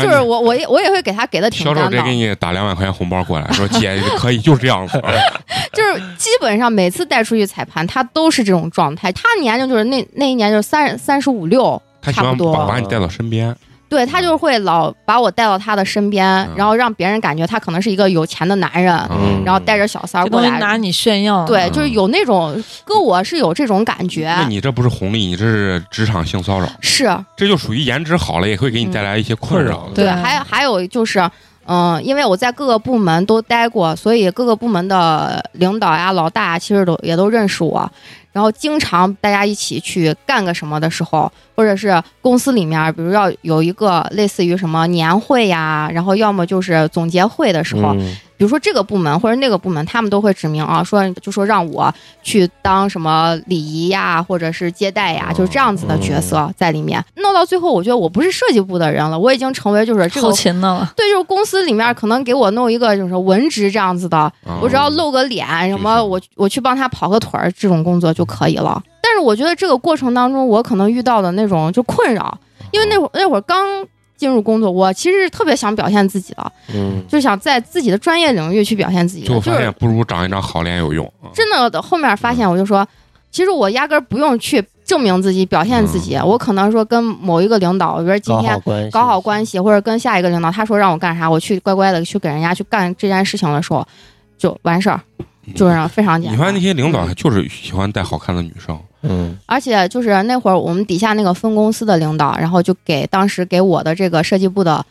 S2: 就是我我也我也会给他给的
S1: 挺销售
S2: 挺干的，
S1: 直接给你打两万块钱红包过来，说姐可以，就是这样子。
S2: 就是基本上每次带出去踩盘，他都是这种状态。他年龄就是那那一年就是三三十五六，
S1: 他喜
S2: 差不多
S1: 欢把把你带到身边，
S2: 对他就是会老把我带到他的身边，
S1: 嗯
S2: 然后让别人感觉他可能是一个有钱的男人，
S1: 嗯
S2: 然后带着小三儿过来。
S4: 拿你炫耀。
S2: 对，
S1: 嗯
S2: 就是有那种跟我是有这种感觉，
S1: 那你这不是红利，你这是职场性骚扰，
S2: 是
S1: 这就属于颜值好了也会给你带来一些困扰。
S4: 对
S2: 还还有就是，嗯、因为我在各个部门都待过，所以各个部门的领导呀、老大其实都也都认识我。然后经常大家一起去干个什么的时候，或者是公司里面，比如要有一个类似于什么年会呀，然后要么就是总结会的时候，
S3: 嗯
S2: 比如说这个部门或者那个部门，他们都会指明啊，说就说让我去当什么礼仪呀，或者是接待呀，
S1: 哦
S2: 就是这样子的角色在里面。弄到最后，我觉得我不是设计部的人了，我已经成为就是这个
S4: 后勤的了。
S2: 对，就是公司里面可能给我弄一个就是文职这样子的，
S1: 啊
S2: 我只要露个脸，什么我我去帮他跑个腿儿，这种工作就可以了。但是我觉得这个过程当中，我可能遇到的那种就困扰，因为那会儿那会儿刚进入工作，我其实是特别想表现自己的，
S3: 嗯。
S2: 就想在自己的专业领域去表现自己的，
S1: 就
S2: 就是
S1: 发现不如长一张好脸有用。啊
S2: 真的后面发现，我就说，其实我压根儿不用去证明自己、表现自己，我可能说跟某一个领导，比如说今
S3: 搞
S2: 天搞好关系，或者跟下一个领导，他说让我干啥，我去乖乖的去给人家去干这件事情的时候，就完事儿，就是非常简单。
S1: 你发现那些领导就是喜欢带好看的女生，
S3: 嗯。
S2: 而且就是那会儿我们底下那个分公司的领导，然后就给当时给我的这个设计部的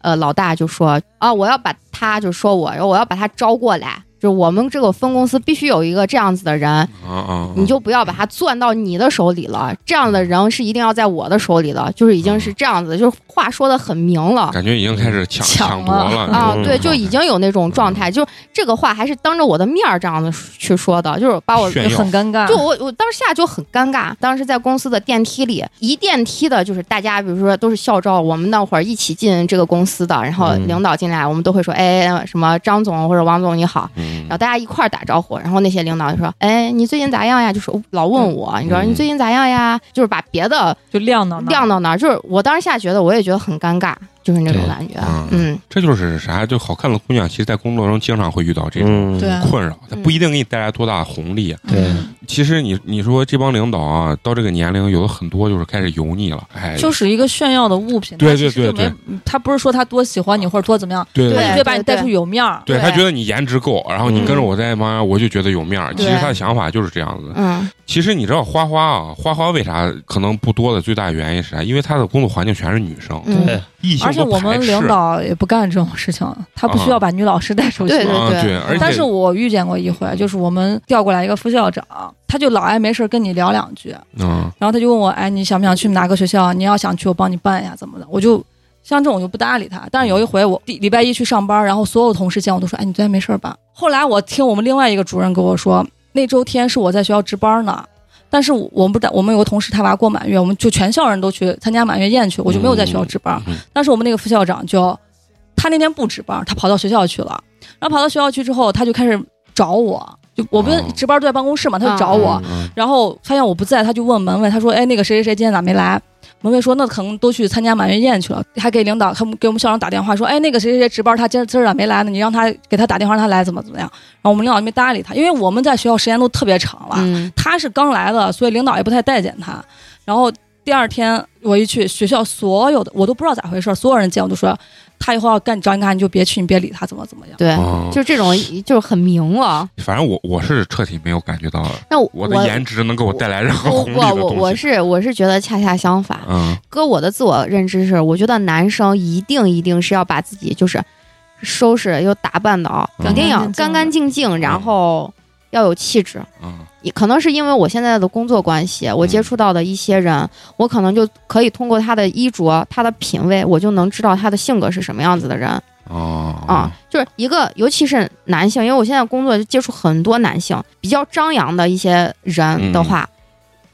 S2: 呃老大就说啊，我要把他就说我，我要把他招过来，就是我们这个分公司必须有一个这样子的人，
S1: 啊啊，
S2: 你就不要把他攥到你的手里了，这样的人是一定要在我的手里了，就是已经是这样子，就是话说的很明了。
S1: 感觉已经开始抢
S4: 抢
S1: 抢夺了。
S2: 啊，
S3: 嗯。
S2: 对，就已经有那种状态，就这个话还是当着我的面儿这样子去说的，就是把我
S4: 很尴尬。
S2: 就我我当下就很尴尬，当时在公司的电梯里，一电梯的就是大家，比如说都是校招，我们那会儿一起进这个公司的，然后
S3: 嗯。
S2: 领导进来，我们都会说，哎，什么张总或者王总你好，
S1: 嗯
S2: 然后大家一块儿打招呼，然后那些领导就说，哎，你最近咋样呀？就是老问我，你知道
S1: 嗯。
S2: 你最近咋样呀？就是把别的
S4: 就晾到那儿。
S2: 晾到那儿，就是我当时下觉得我也觉得很尴尬，就是那种感觉
S1: 嗯，
S2: 嗯，
S1: 这就是啥？就好看的姑娘，其实，在工作中经常会遇到这种困扰，它不一定给你带来多大的红利。
S3: 对
S4: 嗯
S1: 其实你你说这帮领导啊，到这个年龄，有的很多就是开始油腻了，哎，
S4: 就是一个炫耀的物品。
S1: 对对对
S4: 对，他不是说他多喜欢你或者多怎么样，
S1: 对
S2: 对
S4: 他就觉得把你带出有面儿。
S2: 对
S1: 对他觉得你颜值够，然后你
S3: 嗯
S1: 跟着我在妈，我就觉得有面儿。其实他的想法就是这样子。
S2: 嗯
S1: 其实你知道花花啊，花花为啥可能不多的最大原因是啥？因为他的工作环境全是女生，
S2: 嗯，
S3: 对，
S1: 异性
S4: 而且我们领导也不干这种事情，他不需要把女老师带出去。
S2: 对对
S1: 啊，对，而且
S4: 但是我遇见过一回，就是我们调过来一个副校长，他就老爱没事跟你聊两句，
S1: 嗯
S4: 然后他就问我，哎，你想不想去哪个学校？你要想去，我帮你办一下，怎么的？我就像这种我就不搭理他。但是有一回我礼礼拜一去上班，然后所有同事见我都说，哎，你昨天没事吧？后来我听我们另外一个主任跟我说，那周天是我在学校值班呢。但是我们不在，我们有个同事他娃过满月，我们就全校人都去参加满月宴去，我就没有在学校值班。
S1: 嗯
S4: 但是我们那个副校长就，他那天不值班，他跑到学校去了。然后跑到学校去之后，他就开始找我，就我不
S1: 是
S4: 值班都在办公室嘛，他就找我，
S1: 嗯
S4: 然后发现我不在，他就问门卫，他说：“哎，那个谁谁谁今天咋没来？”门卫说：“那可能都去参加满月宴去了。”还给领导，他们给我们校长打电话说：“哎，那个谁谁谁值班，他今儿今儿咋没来呢？你让他给他打电话，让他来怎么怎么样？”然后我们领导就没搭理他，因为我们在学校时间都特别长了，
S2: 嗯
S4: 他是刚来的，所以领导也不太待见他。然后第二天我一去学校，所有的我都不知道咋回事，所有人见我都说，他以后要干找你干你就别去，你别理他，怎么怎么样。
S2: 对，
S1: 哦
S2: 就这种就是很明了。
S1: 反正我我是彻底没有感觉到
S2: 那我
S1: 我的颜值能给我带来任何
S2: 我
S1: 红利的
S2: 我我我
S1: 东西。
S2: 是我是觉得恰恰相反，
S1: 嗯
S2: 哥我的自我认知是，我觉得男生一定一定是要把自己就是收拾又打扮的啊，
S1: 嗯
S2: 一定要
S4: 干干净净
S2: 干干净净，然后要有气质。
S1: 嗯
S2: 也可能是因为我现在的工作关系，我接触到的一些人，我可能就可以通过他的衣着、他的品味，我就能知道他的性格是什么样子的人。
S1: 哦
S2: 啊。就是一个，尤其是男性，因为我现在工作就接触很多男性，比较张扬的一些人的话，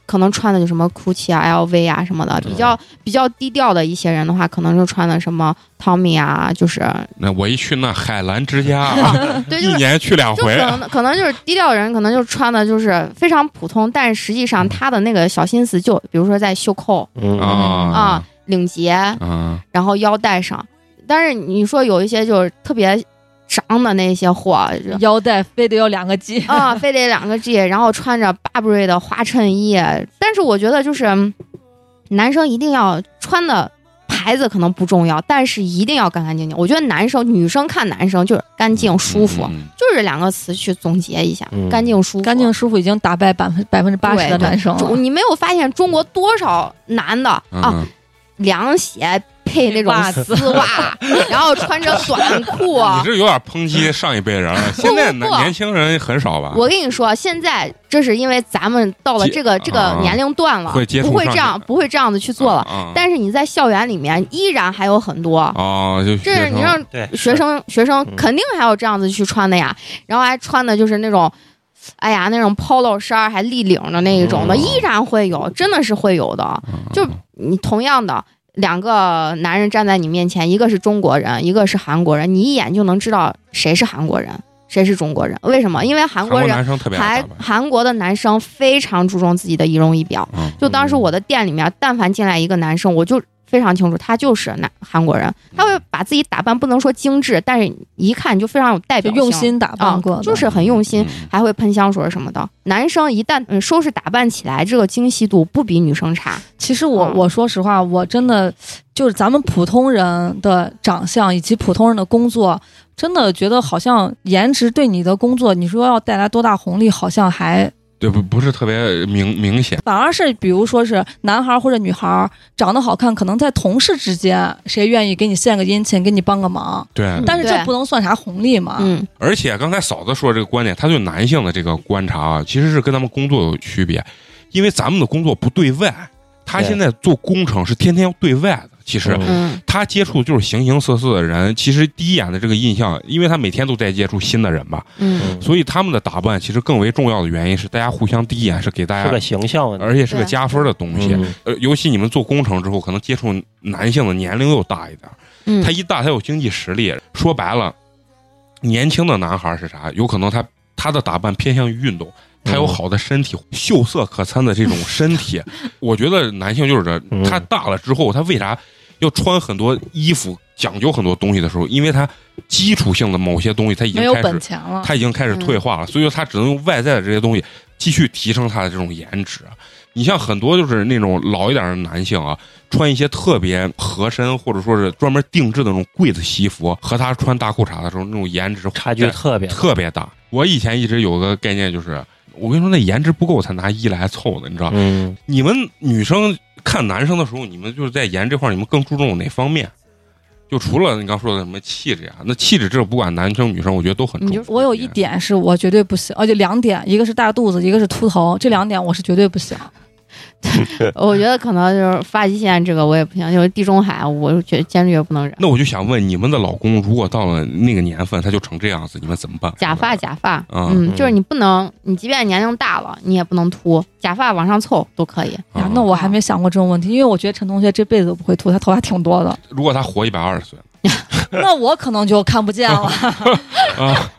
S2: 可能穿的就什么 GUCCI 啊、LV 啊什么的，比较比较低调的一些人的话，可能就穿的什么 Tommy 啊，就是
S1: 那我一去那海澜之家啊，
S2: 对，就是
S1: 一年去两回。
S2: 可，能可能就是低调人，可能就穿的就是非常普通，但是实际上他的那个小心思就，比如说在袖扣
S3: 嗯。
S1: 啊。
S2: 啊、领结，
S1: 嗯
S2: 然后腰带上。但是你说有一些就是特别张的那些货
S4: 腰带非得要两个 G，
S2: 啊，非得两个 G，然后穿着 Burberry 的花衬衣，但是我觉得就是嗯男生一定要穿的。牌子可能不重要，但是一定要干干净净。我觉得男生、女生看男生就是干净舒服，
S1: 嗯
S2: 就是这两个词去总结一下，
S3: 嗯
S2: 干净舒服。
S4: 干净舒服已经打败百分百分之八十的男生了。
S2: 你没有发现中国多少男的啊，
S1: 嗯
S2: 凉鞋、配那种丝袜，然后穿着短裤。
S1: 你这有点抨击上一辈人了，现在年轻人很少吧？
S2: 我跟你说，现在这是因为咱们到了这个这个
S1: 啊
S2: 年龄段了，
S1: 会
S2: 不会
S1: 这
S2: 样不会这样子去做了。
S1: 啊
S2: 但是你在校园里面依然还有很多，
S1: 啊，就
S2: 这是你让学生学生
S3: 嗯
S2: 肯定还有这样子去穿的呀，然后还穿的就是那种。哎呀，那种 polo 衫还立领的那一种的，
S1: 嗯
S2: 依然会有，真的是会有的。就你同样的两个男人站在你面前，一个是中国人，一个是韩国人，你一眼就能知道谁是韩国人，谁是中国人。为什么？因为韩
S1: 韩
S2: 国人
S1: 男生特别爱
S2: 韩，韩国的男生非常注重自己的仪容仪表。
S1: 嗯
S2: 就当时我的店里面，但凡进来一个男生，我就非常清楚他就是男韩国人。他会把自己打扮不能说精致，但是一看就非常有代表性，
S4: 用心打
S2: 啊
S4: 扮过的，，
S2: 就是很用心，
S1: 嗯
S2: 还会喷香水什么的。男生一旦嗯收拾打扮起来，这个精细度不比女生差。
S4: 其实我、
S2: 嗯
S4: 我说实话，我真的就是咱们普通人的长相以及普通人的工作，真的觉得好像颜值对你的工作，你说要带来多大红利，好像还
S1: 对不不是特别明明显，
S4: 反而是比如说是男孩或者女孩长得好看，可能在同事之间，谁愿意给你献个殷勤，给你帮个忙，
S1: 对。
S4: 但是这不能算啥红利嘛。
S2: 嗯，
S1: 而且刚才嫂子说这个观点，她对男性的这个观察啊，其实是跟咱们工作有区别，因为咱们的工作不对外，他现在做工程是天天要对外的，其实。他接触就是形形色色的人，其实第一眼的这个印象，因为他每天都在接触新的人嘛，
S2: 嗯
S1: 所以他们的打扮其实更为重要的原因是，大家互相第一眼是给大家
S3: 是个，形象。
S1: 而且是个加分的东西。
S3: 嗯
S1: 呃，尤其你们做工程之后，可能接触男性的年龄又大一点，
S2: 嗯，
S1: 他一大，他有经济实力。说白了，年轻的男孩是啥？有可能他他的打扮偏向于运动，他有
S3: 嗯
S1: 好的身体，秀色可餐的这种身体。我觉得男性就是这，
S3: 嗯
S1: 他大了之后，他为啥要穿很多衣服，讲究很多东西的时候？因为他基础性的某些东西他已经
S4: 没有
S1: 开始，
S4: 本钱了，
S1: 他已经开始退化了，所以说他只能用外在的这些东西继续提升他的这种颜值。你像很多就是那种老一点的男性啊，穿一些特别合身或者说是专门定制的那种贵的西服，和他穿大裤衩的时候那种颜值
S3: 差距特别。
S1: 特别大。我以前一直有个概念就是，我跟你说那颜值不够才拿一来凑的，你知道？
S3: 嗯，
S1: 你们女生看男生的时候，你们就是在颜这块儿，你们更注重哪方面？就除了你刚说的什么气质呀，那气质这不管男生女生，我觉得都很重要。
S4: 我有一点是我绝对不行，而且两点，一个是大肚子，一个是秃头，这两点我是绝对不行。
S2: 我觉得可能就是发际线这个我也不行，就是地中海，我觉得坚决不能忍。
S1: 那我就想问，你们的老公如果到了那个年份，他就成这样子，你们怎么办？
S2: 假发，假发，
S1: 嗯
S2: 嗯，就是你不能，你即便年龄大了，你也不能秃，假发往上凑都可以。
S1: 啊，
S4: 那我还没想过这种问题，因为我觉得陈同学这辈子都不会秃，他头发挺多的，
S1: 如果他活一百二十岁
S4: 那我可能就看不见了。
S1: 啊，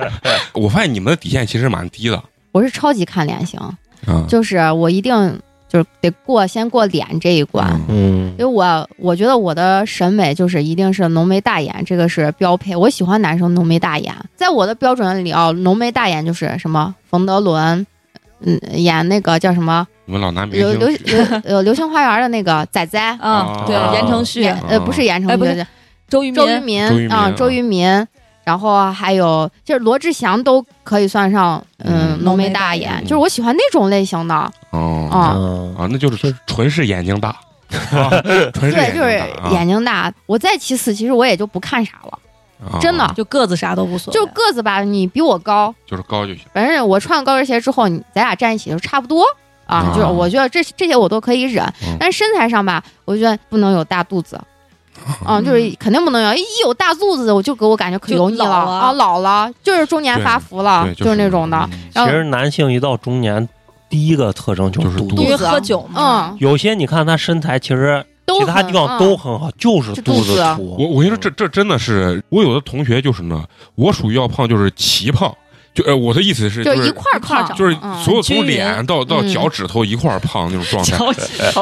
S1: 我发现你们的底线其实蛮低的
S2: 我是超级看脸型，
S1: 啊。
S2: 就是我一定就是得过先过脸这一关。
S1: 嗯。
S3: 嗯。
S2: 因为我我觉得我的审美就是一定是浓眉大眼，这个是标配。我喜欢男生浓眉大眼，在我的标准里啊，浓眉大眼就是什么冯德伦，嗯，演那个叫什么？
S1: 你们老拿明
S2: 流流
S1: 星
S2: 流呃流星花园的那个仔仔，
S4: 啊，对
S1: 啊，
S4: 言承旭、
S2: 呃不是言承旭，
S4: 哎不是周渝
S2: 周渝
S4: 民，
S2: 民啊，
S1: 周渝民啊。
S2: 周渝民。然后还有就是罗志祥都可以算上，嗯，
S1: 嗯
S2: 浓眉大眼，就是我喜欢那种类型的
S1: 哦。
S2: 啊。
S3: 嗯
S1: 啊，那就是纯是眼睛大，啊 纯是
S2: 对，
S1: 眼睛
S2: 就是
S1: 大啊。
S2: 眼睛大。我再其次，其实我也就不看啥了，
S1: 啊。
S2: 真的。
S4: 就个子啥都无所谓，
S2: 就个子吧，你比我高，
S1: 就是高就行。
S2: 反正我穿高跟鞋之后，你咱俩站一起就差不多。啊。
S1: 啊。
S2: 就是我觉得这这些我都可以忍。
S1: 嗯，
S2: 但是身材上吧，我觉得不能有大肚子。嗯，就是肯定不能有，一有大肚子，我就给我感觉可油腻了。啊，老了，就是中年发福了，就是那种的。
S1: 嗯。
S3: 其实男性一到中年，第一个特征就
S1: 就是肚
S3: 肚子。
S4: 因为喝酒嘛，
S2: 嗯，
S3: 有些你看他身材其实其他地方都很好，就是肚子
S2: 肚子
S3: 凸。
S1: 我我跟你说，这这真的是我有的同学就是呢，我属于要胖就是奇胖，就呃我的意思是
S2: 就是一块儿胖，
S4: 一块儿长
S1: 就是
S2: 嗯
S1: 所有从脸到到
S2: 嗯
S1: 脚趾头一块儿胖那种状态。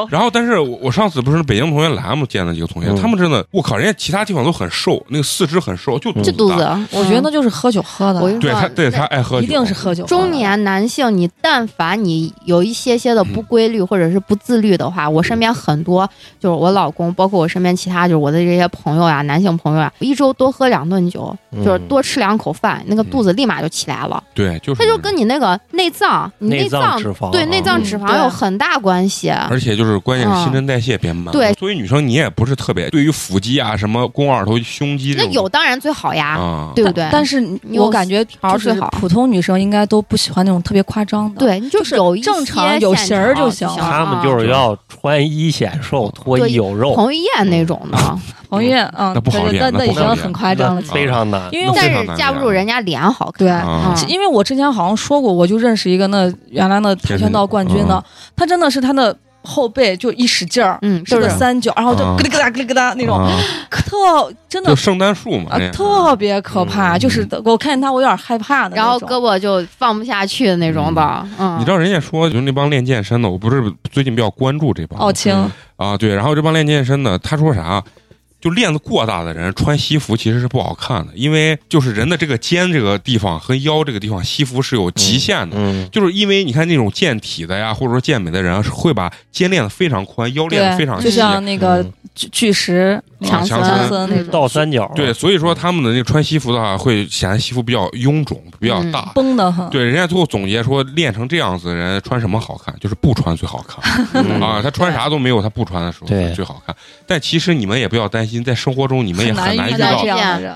S1: 然后，但是我我上次不是北京同学来嘛，见了几个同学，
S3: 嗯
S1: 他们真的，我靠，人家其他地方都很瘦，那个四肢很瘦，就
S3: 嗯
S2: 这肚子
S1: 大。，
S4: 我觉得那就是喝酒喝的，
S2: 我跟你说
S1: 对他，对他爱喝酒，
S4: 一定是喝酒。
S2: 中年男性，你但凡你有一些些的
S1: 嗯
S2: 不规律或者是不自律的话，我身边很多就是我老公，包括我身边其他就是我的这些朋友啊，男性朋友啊，一周多喝两顿酒，
S3: 嗯
S2: 就是多吃两口饭，那个肚子立马就起来
S1: 对，就是
S2: 它就跟你那个内脏，你
S3: 内脏
S2: 脏
S3: 脂肪
S2: 对内脏脂肪有很大关系。
S1: 而且就是关键是新陈代谢变慢。
S2: 对
S1: 作为女生你也不是特别对于腹肌啊、什么肱二头、胸肌这种
S2: 那有当然最好呀，
S1: 啊，
S2: 对不对？
S4: 但是
S2: 你
S4: 我感觉就是
S2: 条最好
S4: 普通女生应该都不喜欢那种特别夸张的。，
S2: 对，你就
S4: 就是
S2: 有一
S4: 正常有型儿就行
S3: 他们就是要穿衣显瘦，脱衣有肉，
S2: 彭于晏那种的，
S4: 彭于晏，嗯，
S1: 那不好
S4: 那那已经很夸张了。
S3: 非常难。
S4: 因为
S2: 但是架不住人家脸好看。
S4: 对
S1: 啊
S2: 嗯
S4: 因为我之前好像说过，我就认识一个那原来那跆拳道冠军的，他真的是他的后背就一使劲儿，
S2: 嗯，
S4: 是
S2: 是
S4: 三角，然后就
S1: 啊
S4: 咯里咯哒咯里咯哒那种，
S1: 啊
S4: 特真的
S1: 就圣诞树嘛，
S4: 特别可怕，
S1: 嗯。
S4: 就是我看见他我有点害怕的
S2: 然后。胳膊就放不下去的那种的，嗯，
S1: 你知道人家说，就是那帮练健身的，我不是最近比较关注这帮
S4: 奥青，
S1: 啊，对，然后这帮练健身的，他说啥？就练得过大的人穿西服其实是不好看的，因为就是人的这个肩这个地方和腰这个地方，西服是有极限的。
S3: 嗯，
S1: 就是因为你看那种健体的呀，或者说健美的人会把肩练得非常宽，腰练得非常
S4: 细，就。像那个
S3: 嗯
S4: 巨巨石
S2: 强
S1: 森
S4: 强森那
S3: 倒三角，
S1: 对，所以说他们的那穿西服的话，会显得西服比较臃肿，比较大。
S4: 绷得很。
S1: 对，人家最后总结说，练成这样子的人穿什么好看，就是不穿最好看
S3: 嗯
S1: 啊。他穿啥都没有他不穿的时候最好看。但其实你们也不要担心，在生活中你们也很难遇到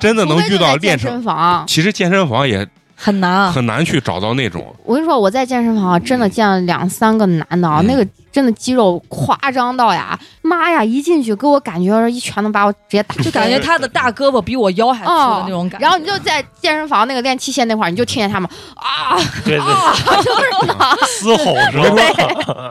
S1: 真的能遇到练成。
S2: 身房。
S1: 其实健身房也
S4: 很难啊。
S1: 很难去找到那种，
S2: 我跟你说，我在健身房啊真的见了两三个男的啊，
S1: 嗯
S2: 那个真的肌肉夸张到呀，妈呀！一进去给我感觉一拳能把我直接打，
S4: 就感觉他的大胳膊比我腰还粗的那种感觉。
S2: 然后你就在健身房那个练器械那块儿，你就听见他们啊
S3: 对对，
S2: 啊，就是呢，
S3: 嘶吼声，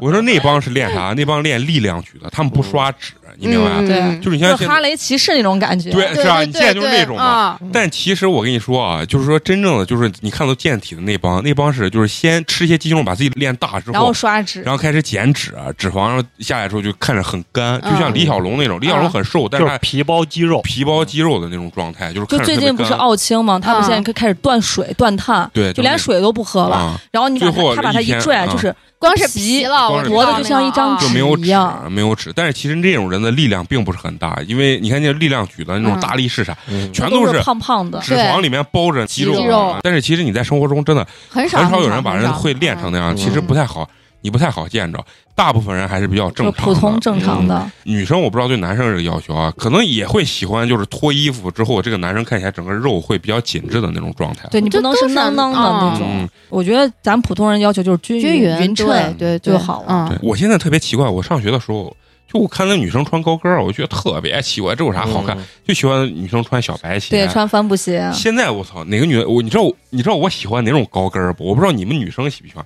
S1: 我说那帮是练啥？那帮练力量举的，他们不刷脂，你明白？
S2: 吗
S4: 对
S1: 就是你像现在，
S4: 就是哈雷骑士那种感觉。
S1: 对，是啊，
S2: 对
S1: 你现在就是那种嘛。
S2: 啊，
S1: 但其实我跟你说啊，就是说真正的就是你看到健体的那帮，那帮是就是先吃一些鸡胸肉，把自己练大之
S4: 然后
S1: 后，
S4: 刷脂，
S1: 然后开始减脂，脂肪然后下来之后就看着很干，就像
S2: 嗯
S1: 李小龙那种。李小龙很瘦，但
S3: 是是皮包肌肉，
S1: 皮包肌肉的那种状态，就是
S4: 就最近不是奥青吗？他们
S2: 嗯
S4: 现在开始断水断碳，
S1: 对，
S4: 就连水都不喝了。
S1: 啊，
S4: 然后你把
S1: 最后
S4: 他把他
S1: 一
S4: 拽，
S1: 啊
S4: 就是
S2: 光是
S4: 皮
S2: 皮了，
S1: 光是
S4: 磨的
S2: 我知道
S4: 就像一张纸一样，
S1: 没有纸。但是其实这种人的力量并不是很大，因为你看那力量举的那种
S2: 嗯
S1: 大力士啥，
S3: 嗯
S1: 全都是
S4: 胖胖的。
S1: 脂肪里面包着肌肉
S2: 肌肉
S1: 啊。但是其实你在生活中真的
S2: 很少
S1: 很少有人把人会练成那样，
S3: 嗯
S1: 其实不太好，你不太好见着。大部分人还是比较正常的，
S4: 普通正常
S1: 嗯
S4: 的，
S1: 女生我不知道对男生这个要求啊，可能也会喜欢，就是脱衣服之后，这个男生看起来整个肉会比较紧致的那种状态。
S4: 对你不能
S2: 是
S4: 是囊囊的那
S2: 嗯
S4: 种。
S1: 嗯，
S4: 我觉得咱普通人要求就是均
S2: 均匀
S4: 匀称
S2: 对
S4: 就好了。
S2: 嗯
S1: 对，我现在特别奇怪，我上学的时候。就我看那女生穿高跟儿，我就觉得特别奇怪，这有啥好看？
S3: 嗯
S1: 就喜欢女生穿小白鞋。
S4: 对，穿帆布鞋，
S1: 现在我操，哪个女的我你知道我你知道我喜欢哪种高跟儿不？我不知道你们女生喜不喜欢，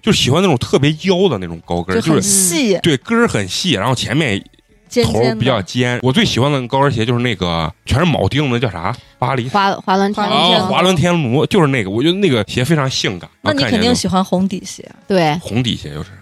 S1: 就喜欢那种特别腰的那种高跟儿，就
S4: 很
S1: 是
S4: 细，
S1: 对跟儿很细，然后前面
S4: 尖尖
S1: 头比较。尖。我最喜欢的高跟鞋就是那个全是铆钉的，叫啥？巴黎
S2: 滑滑轮天
S1: 啊，
S4: 滑轮天
S1: 滑轮天奴就是那个，我觉得那个鞋非常性感。
S4: 那你肯定喜欢红底鞋，
S2: 对，
S1: 红底鞋就是啥？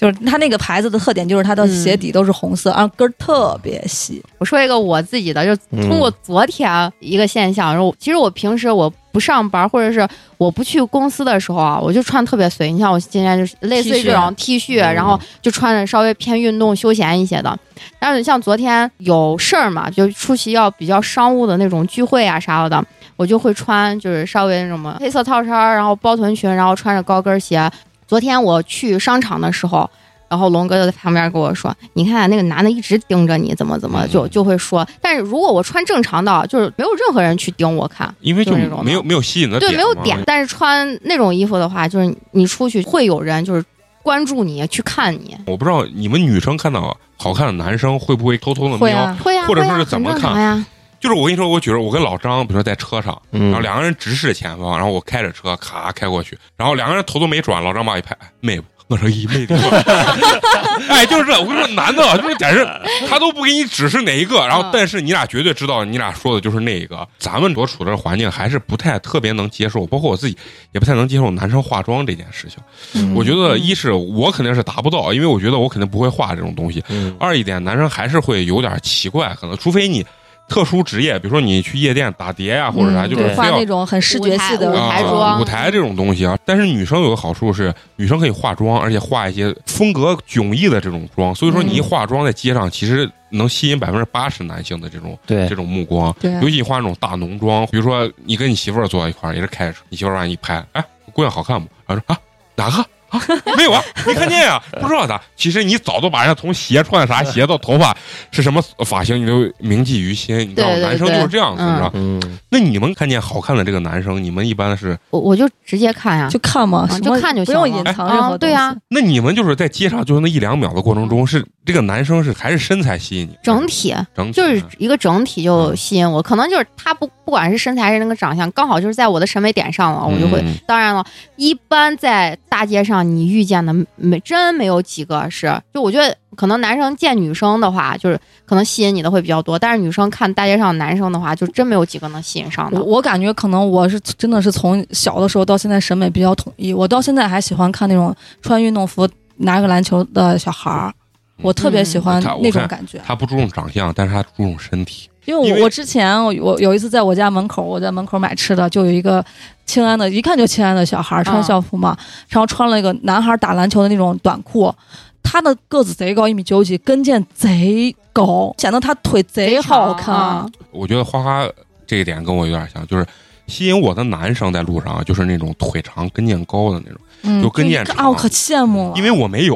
S4: 就是它那个牌子的特点就是它的
S2: 嗯
S4: 鞋底都是红色，然后跟儿特别细。
S2: 我说一个我自己的，就
S3: 嗯
S2: 通过昨天一个现象，然后其实我平时我不上班或者是我不去公司的时候啊，我就穿特别随。你像我今天就是类似于这种 T 恤，
S3: 嗯
S2: 然后就穿着稍微偏运动休闲一些的。但是像昨天有事儿嘛，就出席要比较商务的那种聚会啊啥的，我就会穿就是稍微那什么黑色套衫儿，然后包臀裙，然后穿着高跟鞋。昨天我去商场的时候。然后龙哥就在旁边跟我说：“你看那个男的一直盯着你，怎么怎么就就会说。但是如果我穿正常的，就是没有任何人去盯我看，
S1: 因为就没有没有吸引的
S2: 对，没有点。但是穿那种衣服的话，就是你出去会有人就是关注你，去看你。
S1: 我不知道你们女生看到好看的男生会不会偷偷的瞄？
S4: 会啊，
S2: 会呀、
S1: 或者说是怎么看
S2: 呀？
S1: 就是我跟你说，我觉得我跟老张，比如说在车上，然后
S3: 嗯，
S1: 两个人直视前方，然后我开着车咔开过去，然后两个人头都没转，老张把我一拍，哎妹夫。我说一妹子，哎，就是这，我跟你说，男的啊就是简直，他都不给你指示哪一个，然后
S2: 嗯
S1: 但是你俩绝对知道，你俩说的就是那一个。咱们所处的环境还是不太特别能接受，包括我自己也不太能接受男生化妆这件事情。
S3: 嗯
S1: 我觉得一是我肯定是达不到，因为我觉得我肯定不会画这种东西。
S3: 嗯
S1: 二一点，男生还是会有点奇怪，可能除非你特殊职业，比如说你去夜店打碟呀、或者啥，
S4: 嗯
S1: 就是非要
S4: 对画那种很视觉系的
S2: 舞台
S1: 啊
S2: 妆
S1: 舞台这种东西啊。但是女生有个好处是，女生可以化妆，而且化一些风格迥异的这种妆，所以说你一化妆在街上，其实能吸引百分之八十男性的这种
S3: 对
S1: 这种目光。
S4: 对
S1: 尤其你化那种大浓妆，比如说你跟你媳妇儿坐在一块儿，也是开着车，你媳妇儿让你一拍，哎，姑娘好看不？然后说啊，哪个？啊，没有啊，没看见啊、不知道咋。其实你早都把人家从鞋穿啥 鞋到头发是什么发型，你都铭记于心。你知道吗，
S2: 对对
S1: 男生就是这样子，
S2: 对
S1: 你知道。
S3: 嗯，
S1: 那你们看见好看的这个男生，你们一般是，
S2: 我我就直接看呀，
S4: 就看嘛，
S2: 就看就
S4: 不用隐藏任何
S2: 对呀
S1: 那你们就是在街上就是那一两秒的过程中，是这个男生是还是身材吸引你？
S2: 整体
S1: 整体
S2: 就是一个整体
S1: 嗯
S2: 就吸引我，可能就是他不不管是身材还是那个长相，刚好就是在我的审美点上了，我就会。
S1: 嗯
S2: 当然了，一般在大街上你遇见的没真没有几个是，就我觉得可能男生见女生的话，就是可能吸引你的会比较多，但是女生看大街上男生的话，就真没有几个能吸引上的。
S4: 我我感觉可能我是真的是从小的时候到现在审美比较统一，我到现在还喜欢看那种穿运动服拿个篮球的小孩儿，我特别喜欢那种感觉。
S1: 他不注重长相，但是他注重身体。
S4: 因为我我之前我我有一次在我家门口，我在门口买吃的，就有一个庆安的，一看就庆安的小孩儿穿
S2: 啊
S4: 校服嘛，然后穿了一个男孩打篮球的那种短裤，他的个子贼高，一米九几，跟腱贼高，显得他腿贼好看。
S2: 啊
S1: 我觉得花花这一点跟我有点像，就是吸引我的男生在路上啊就是那种腿长、跟腱高的那种，
S4: 嗯，
S1: 就跟腱长
S4: 啊，我可羡慕了。
S1: 因为我没有，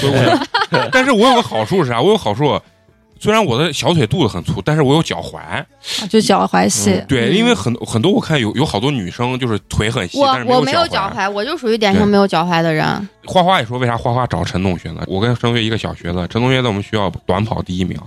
S1: 所以我但是我有个好处是啥？我有好处，虽然我的小腿肚子很粗，但是我有脚踝。
S4: 啊就脚踝细，
S3: 嗯
S1: 对，
S2: 嗯
S1: 因为很很多我看有有好多女生就是腿很细，但是
S2: 我我没
S1: 有
S2: 有脚
S1: 踝。
S2: 我就属于典型没有脚踝的人。
S1: 花花也说，为啥花花找陈同学呢？我跟陈同学一个小学的，陈同学在我们学校短跑第一名，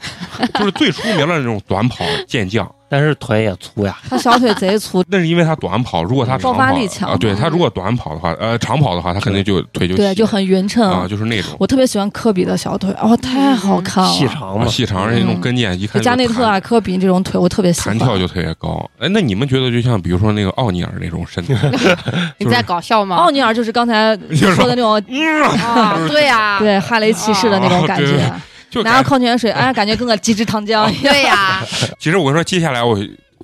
S1: 就是最出名的那种短跑健将。
S3: 但是腿也粗呀，
S4: 他小腿贼粗，
S1: 那是因为他短跑，如果他长
S4: 爆发力强
S1: 啊，对他如果短跑的话，呃，长跑的话，他肯定就腿就
S4: 对，就很匀称。
S1: 啊，就是那种
S4: 我特别喜欢科比的小腿，哦，太好看了。
S3: 细长嘛，
S1: 啊细长，而且那种
S4: 嗯
S1: 跟腱一看
S4: 加内特啊、科比这种腿，我特别喜欢。
S1: 弹跳就特别高。哎，那你们觉得就像比如说那个奥尼尔那种身体，就是
S2: 你在搞笑吗？
S4: 奥尼尔就是刚才
S1: 就是
S4: 说的那种，
S1: 嗯
S2: 啊，对呀，
S4: 对哈雷骑士的那种感觉，
S1: 就
S4: 拿个矿泉水，哎，感觉跟个鸡汁糖浆一样。
S2: 对呀，
S1: 其实我跟你说，接下来我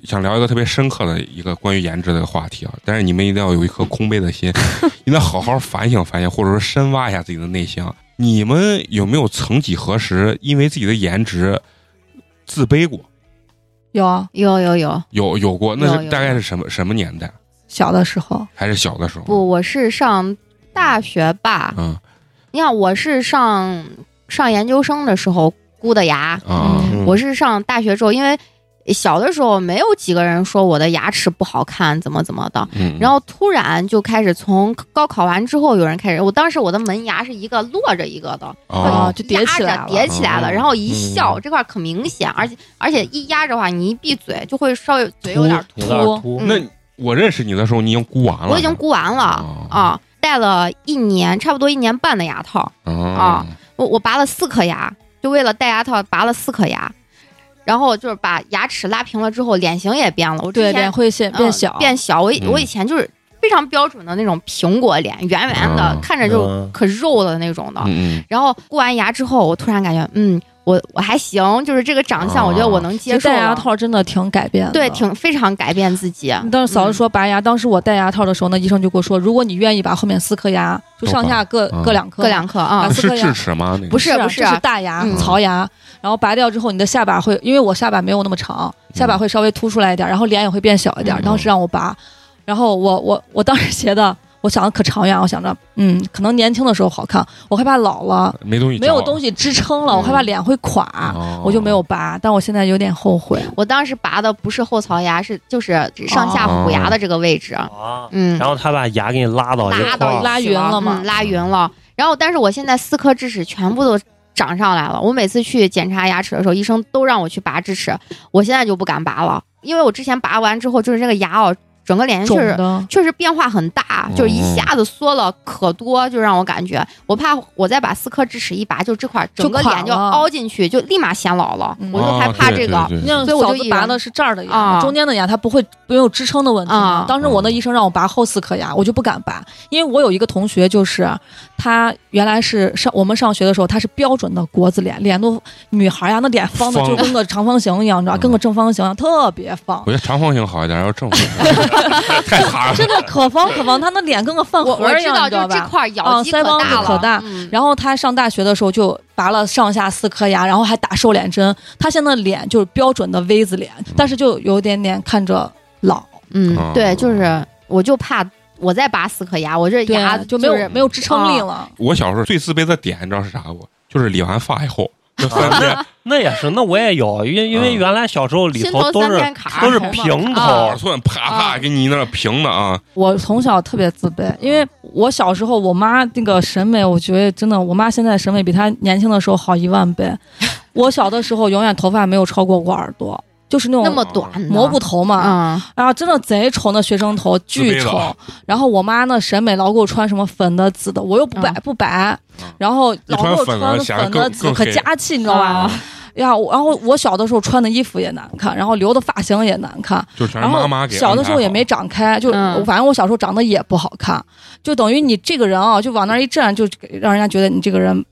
S1: 想聊一个特别深刻的一个关于颜值的一个话题啊，但是你们一定要有一颗空杯的心，一定要好好反省反省，或者说深挖一下自己的内心啊。你们有没有曾几何时因为自己的颜值自卑过？
S4: 有啊
S2: 有有有，
S1: 有有过，那是大概是什么什么年代？
S4: 小的时候，
S1: 还是小的时候？
S2: 不，我是上大学吧。
S1: 嗯
S2: 你看，我是上上研究生的时候箍的牙，我是上大学之后，因为小的时候没有几个人说我的牙齿不好看，怎么怎么的。
S1: 嗯，
S2: 然后突然就开始从高考完之后，有人开始，我当时我的门牙是一个落着一个的，
S1: 啊
S4: 啊就叠起来了。
S2: 压着叠起来了，
S1: 哦。
S2: 然后一笑、
S3: 嗯。
S2: 这块儿可明显，而且而且一压着的话，你一闭嘴就会稍微嘴有点
S3: 有点秃，
S2: 嗯。
S1: 那我认识你的时候，你已经箍完了，
S2: 我已经箍完了、
S1: 哦。
S2: 啊，戴了一年，差不多一年半的牙套。
S1: 啊
S2: 啊我我拔了四颗牙，就为了戴牙套拔了四颗牙，然后就是把牙齿拉平了之后，脸型也变了。我之
S4: 对，
S2: 前
S4: 脸会变小，
S2: 变小。我我以前就是非常标准的那种苹果脸，圆圆的，
S1: 嗯
S2: 看着就
S3: 嗯
S2: 可肉的那种的。
S1: 嗯
S2: 然后箍完牙之后，我突然感觉，嗯，我我还行，就是这个长相，
S1: 哦
S2: 我觉得我能接受
S4: 戴牙。套真的挺改变的。
S2: 对，挺非常改变自己。
S4: 当时嫂子
S2: 嗯
S4: 说拔牙，当时我戴牙套的时候，那医生就跟我说，如果你愿意把后面四颗牙就上下各
S1: 嗯
S4: 各两颗，
S2: 各两颗啊
S4: 啊，
S1: 是
S4: 四颗牙
S1: 智齿吗？那个
S2: 不是不是
S4: 是大牙、
S2: 嗯
S4: 槽牙，然后拔掉之后，你的下巴会，因为我下巴没有那么长，下巴会稍微凸出来一点，然后脸也会变小一点。
S2: 嗯
S4: 当时让我拔，然后我我我当时觉得，我想的可长远，我想着，嗯，可能年轻的时候好看，我害怕老了
S1: 没东西，
S4: 没有东西支撑了，
S2: 嗯
S4: 我害怕脸会垮，
S1: 哦
S4: 我就没有拔。但我现在有点后悔。
S2: 我当时拔的不是后槽牙，是就是上下虎牙的这个位置。
S3: 啊，
S2: 嗯，
S3: 然后他把牙给你拉到
S2: 拉到
S4: 拉匀了嘛
S2: 嗯拉匀了。然后，但是我现在四颗智齿全部都长上来了。我每次去检查牙齿的时候，医生都让我去拔智齿，我现在就不敢拔了，因为我之前拔完之后，就是这个牙哦，整个脸确实，确实变化很大，就是一下子缩了可多，就让我感觉，我怕我再把四颗智齿一拔，就这块儿整个脸就凹进去，就立马显老了。
S4: 嗯
S2: 我就害怕这个。所以我就
S4: 拔的是这儿的牙，
S2: 啊。
S4: 中间的牙它不会没有支撑的问题当时我那医生让我拔后四颗牙，我就不敢拔，因为我有一个同学就是她原来是上我们上学的时候，她是标准的国字脸，脸都女孩呀，那脸方的就跟个长方形一样，你知道，
S1: 嗯。
S4: 跟个正方形一样，特别方。
S1: 我。觉得长方形好一点，要正方形。太塌了。
S4: 真的可方可方，她那脸跟个饭
S2: 我
S4: 盒一样，
S2: 知道，
S4: 你知道吧？
S2: 就是这块咬肌
S4: 啊腮帮子
S2: 大了。
S4: 可大。
S2: 嗯。
S4: 然后她上大学的时候就拔了上下四颗牙，然后还打瘦脸针。她现在脸就是标准的 V 字脸，但是就有点点看着老，
S2: 嗯
S1: 哦，
S2: 对，就是我就怕我再拔四颗牙，我这牙
S4: 对，就没有
S2: 是
S4: 没有支撑力
S2: 啊
S4: 了。
S1: 我小时候最自卑的点，你知道是啥不？就是理完发以后，就三
S3: 啊
S1: 天
S3: 那也是，那我也有，因为因为
S1: 嗯。
S3: 原来小时候里
S2: 头
S3: 头都是都是平头。
S1: 寸啪啪给你那平的啊，
S4: 我从小特别自卑，因为我小时候我妈那个审美，我觉得真的，我妈现在审美比她年轻的时候好一万倍。我小的时候永远头发没有超过过耳朵，就是那种
S2: 那么短
S4: 蘑菇头嘛，
S2: 啊，
S4: 然后真的贼丑，那学生头巨丑。然后我妈那审美老给我穿什么粉的、紫的，我又不白、
S2: 嗯。
S4: 不白
S1: 嗯，
S4: 然后老给我
S1: 穿粉的
S4: 紫可加气，你知道吧？
S2: 啊？
S4: 呀，然后我小的时候穿的衣服也难看，然后留的发型也难看，
S1: 就全是
S4: 然后
S1: 妈妈给。
S4: 小的时候也没。长开，就、
S2: 嗯。
S4: 反正我小时候长得也不好看，就等于你这个人啊，就往那一站，就让人家觉得你这个人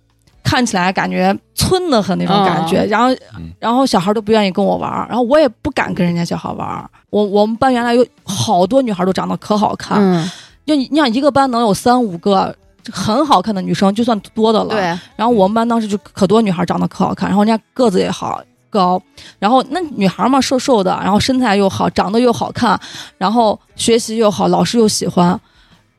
S4: 看起来感觉村的很那种感觉，然后
S1: 嗯
S4: 然后小孩都不愿意跟我玩儿，然后我也不敢跟人家小孩玩儿。我我们班原来有好多女孩都长得可好看，
S2: 嗯，
S4: 就你你想一个班能有三五个。很好看的女生就算多的了，
S2: 对，
S4: 然后我们班当时就可多女孩长得可好看，然后人家个子也好高，然后那女孩嘛瘦瘦的，然后身材又好，长得又好看，然后学习又好，老师又喜欢，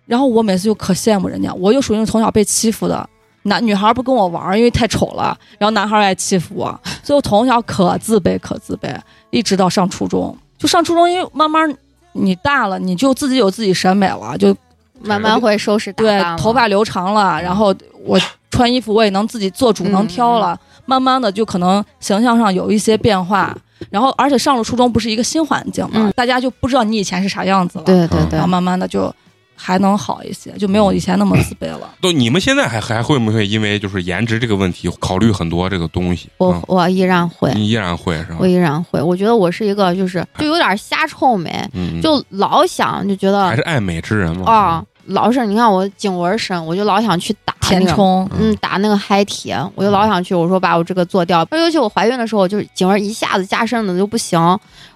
S4: 然后我每次就可羡慕人家，我又属于那种从小被欺负的。男女孩不跟我玩儿，因为太丑了，然后男孩爱欺负我，所以我从小可自卑可自卑，一直到上初中。就上初中，因为慢慢你大了，你就自己有自己审美了，就
S2: 慢慢会收拾打
S4: 对头发留长了，然后我穿衣服我也能自己做主，
S2: 嗯
S4: 能挑了。慢慢的就可能形象上有一些变化，然后而且上了初中不是一个新环境嘛，
S2: 嗯
S4: 大家就不知道你以前是啥样子了。
S2: 对对对
S4: 然后，慢慢的就还能好一些，就没有以前那么自卑了。
S1: 都你们现在还还会不会因为就是颜值这个问题考虑很多这个东西？
S2: 我
S1: 嗯
S2: 我依然会，
S1: 你依然会是吧
S2: 我？依然会。我觉得我是一个就是就有点瞎臭美，
S1: 嗯，
S2: 就老想就觉得
S1: 还是爱美之人嘛。
S2: 啊，老是你看我颈纹深，我就老想去打。
S4: 填充，
S2: 嗯，打那个嗨体，我就老想去。我说把我这个做掉，尤其我怀孕的时候，就是颈纹一下子加深的就不行。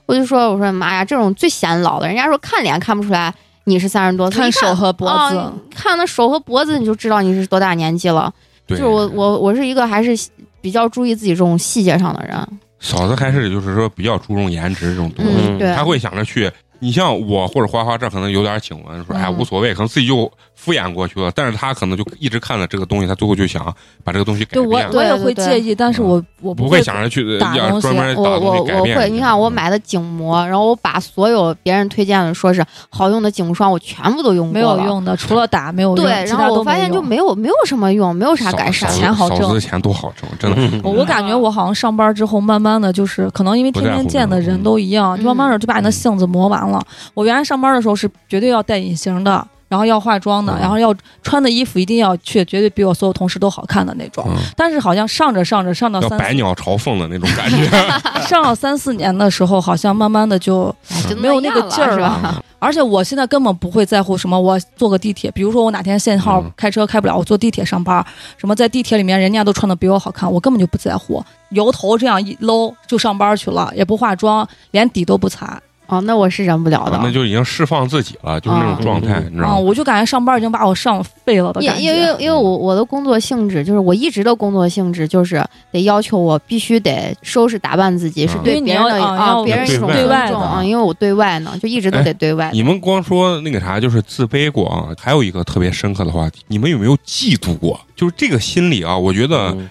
S2: 我就说，我说妈呀，这种最显老的，人家说看脸看不出来你是三十多岁，
S4: 看手和脖子，
S2: 啊看那手和脖子你就知道你是多大年纪了。就是我我我是一个还是比较注意自己这种细节上的人。
S1: 嫂子还是就是说比较注重颜值这种东西，
S2: 嗯，对，
S1: 他会想着去。你像我或者花花，这可能有点颈纹，说哎无所谓，可能自己就敷衍过去了。但是他可能就一直看着这个东西，他最后就想把这个东西改
S4: 对我我也会介意，但是我我
S1: 不
S4: 会
S1: 会想着去
S4: 打东西
S1: 专门打
S2: 我
S1: 东西改
S2: 我我会。你看我买的颈膜，然后我把所有别人推荐的说是好用的颈霜，我全部都用过
S4: 没有。用的，除了打没有用，
S2: 对，然后我发现就没有没有什么用，没有啥改善
S4: 钱好挣
S1: 嫂子的钱多好挣，真的。
S4: 我我感觉我好像上班之后，慢慢的就是可能因为天天见的人都一样，
S2: 嗯
S4: 就慢慢的就把你的性子磨完了。我原来上班的时候是绝对要戴隐形的，然后要化妆的，
S1: 嗯
S4: 然后要穿的衣服一定要去，绝对比我所有同事都好看的那种。
S1: 嗯，
S4: 但是好像上着上着上到三
S1: 百鸟朝凤的那种感觉。
S4: 上了三四年的时候，好像慢慢的就，没有那个劲儿了？而且我现在根本不会在乎什么，我坐个地铁，比如说我哪天限号
S1: 嗯
S4: 开车开不了，我坐地铁上班，什么在地铁里面人家都穿的比我好看，我根本就不在乎，油头这样一搂就上班去了，也不化妆，连底都不擦。
S2: 哦，那我是忍不了的。
S1: 啊那就已经释放自己了，就是那种状态，
S3: 嗯
S1: 你知道
S4: 啊、
S1: 吗？
S4: 我就感觉上班已经把我上废了的感
S2: 因因为。因为我我的工作性质就是我一直的工作性质就是得要求我必须得收拾打扮自己，是
S1: 嗯
S2: 对别人
S4: 啊
S2: 别人一种
S1: 对
S2: 尊
S4: 外
S2: 啊，因为我对外呢就一直都得对外。
S1: 你们光说那个啥，就是自卑过啊，还有一个特别深刻的话题，你们有没有嫉妒过？就是这个心理啊，我觉得
S3: 嗯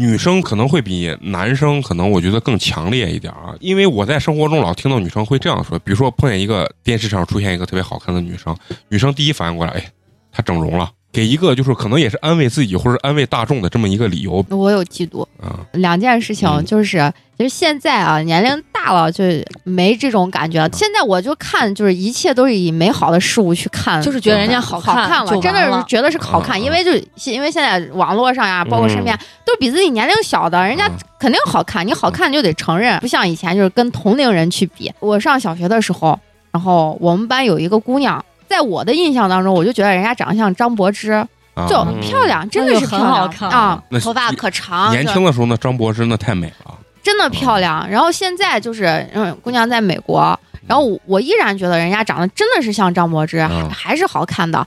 S1: 女生可能会比男生可能我觉得更强烈一点啊，因为我在生活中老听到女生会这样说，比如说碰见一个电视上出现一个特别好看的女生，女生第一反应过来，哎，她整容了，给一个就是可能也是安慰自己或者安慰大众的这么一个理由。
S2: 我有嫉妒，
S1: 啊，
S2: 两件事情
S1: 嗯
S2: 就是，其实现在啊，年龄大了就没这种感觉了。现在我就看，就是一切都是以美好的事物去看，
S4: 就是觉得人家好
S2: 好看
S4: 就完
S2: 真的是觉得是好看，因为就是因为现在网络上呀，包括身边都是比自己年龄小的，人家
S1: 嗯
S2: 肯定好看，你好看就得承认，不像以前就是跟同龄人去比。我上小学的时候，然后我们班有一个姑娘，在我的印象当中，我就觉得人家长得像张柏芝。
S1: 啊
S2: 就
S3: 嗯
S2: 漂亮，真的是
S4: 很好
S2: 亮
S4: 看
S2: 啊，头发可长，
S1: 年轻的时候那张柏芝那太美了。
S2: 真的漂亮。然后现在就是，嗯，姑娘在美国，然后我我依然觉得人家长得真的是像张柏芝，
S1: 嗯
S2: 还是好看的。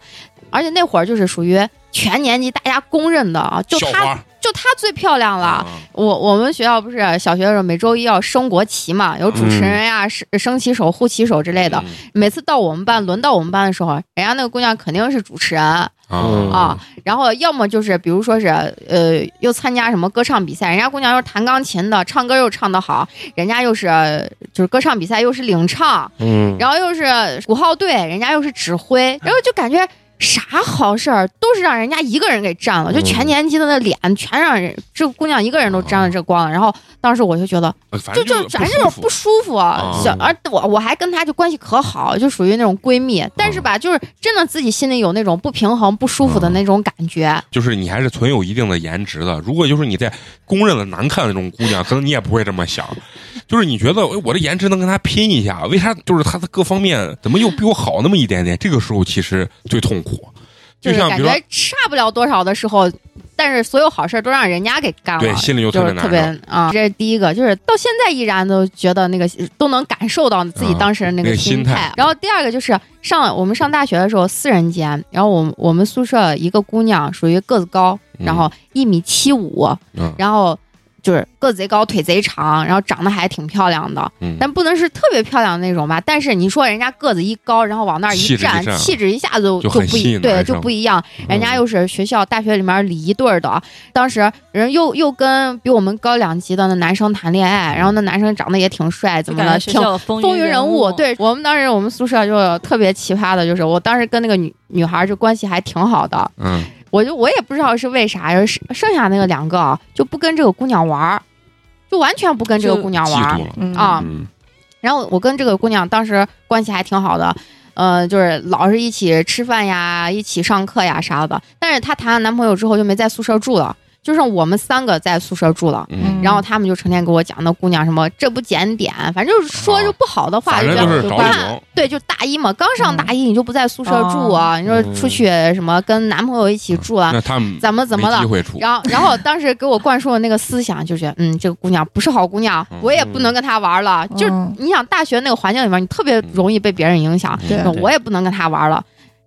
S2: 而且那会儿就是属于全年级大家公认的啊，就她就她最漂亮了。
S1: 啊。
S2: 我我们学校不是小学的时候每周一要升国旗嘛，有主持人呀、升升旗手、护旗手之类的。
S1: 嗯。
S2: 每次到我们班轮到我们班的时候，人家那个姑娘肯定是主持人。
S1: 啊。
S2: 啊，然后要么就是比如说是呃又参加什么歌唱比赛，人家姑娘又是弹钢琴的，唱歌又唱得好，人家又是就是歌唱比赛又是领唱，
S3: 嗯，
S2: 然后又是鼓号队，人家又是指挥，然后就感觉啥好事儿都是让人家一个人给占了，就全年级的那脸全让人这姑娘一个人都沾了这光了。然后当时我就觉得，就就反正就是不舒服，
S1: 啊
S2: 小而我我还跟她就关系可好，就属于那种闺蜜，但是吧，就是真的自己心里有那种不平衡、不舒服的那种感觉。
S1: 就是你还是存有一定的颜值的。如果就是你在公认的难看的那种姑娘，可能你也不会这么想。就是你觉得哎我的颜值能跟她拼一下，为啥？就是她的各方面怎么又比我好那么一点点？这个时候其实最痛苦。
S2: 就是感觉，差不了多少的时候，但是所有好事儿都让人家给干了，
S1: 对，心里就
S2: 就是特别。啊、这是第一个，就是到现在依然都觉得那个都能感受到自己
S1: 啊
S2: 当时的那
S1: 那个心
S2: 态。然后第二个就是上我们上大学的时候四人间，然后我们我们宿舍一个姑娘属于个子高，
S1: 嗯
S2: 然后一米七五，
S1: 嗯
S2: 然后就是个子贼高，腿贼长，然后长得还挺漂亮的，
S1: 嗯，
S2: 但不能是特别漂亮的那种吧。但是你说人家个子一高，然后往那儿
S1: 一
S2: 站，气质一下子就
S1: 就
S2: 不一对，就不一样。人家又是学校大学里面礼仪队儿的，当时人又又跟比我们高两级的那男生谈恋爱，然后那男生长得也挺帅，怎么的，挺
S4: 风
S2: 风云人物。
S4: 物，
S2: 对我们当时我们宿舍就特别奇葩的，就是我当时跟那个女女孩就关系还挺好的，
S1: 嗯
S2: 我就我也不知道是为啥，就是剩下那个两个啊就不跟这个姑娘玩儿，就完全不跟这个姑娘玩儿啊。
S1: 嗯
S2: 然后我跟这个姑娘当时关系还挺好的，呃，就是老是一起吃饭呀，一起上课呀啥的。但是她谈了男朋友之后就没在宿舍住了，就剩我们三个在宿舍住了。
S1: 嗯，
S2: 然后他们就成天给我讲那姑娘什么这不检点，反正就是说就不好的话，
S1: 反正
S2: 觉得
S1: 就是找
S2: 关
S1: 理由。
S2: 对，就大一嘛，刚上大一你就不在宿舍住啊，你说出去什么跟男朋友一起住啊，
S1: 那他们
S2: 怎么怎么了
S1: 机？会处。
S2: 然后，然后当时给我灌输的那个思想，就是，嗯，这个姑娘不是好姑娘，
S1: 嗯
S2: 我也不能跟她玩了。就你想，大学那个环境里面，你特别容易被别人影响，
S4: 对
S2: 我也不能跟她玩了。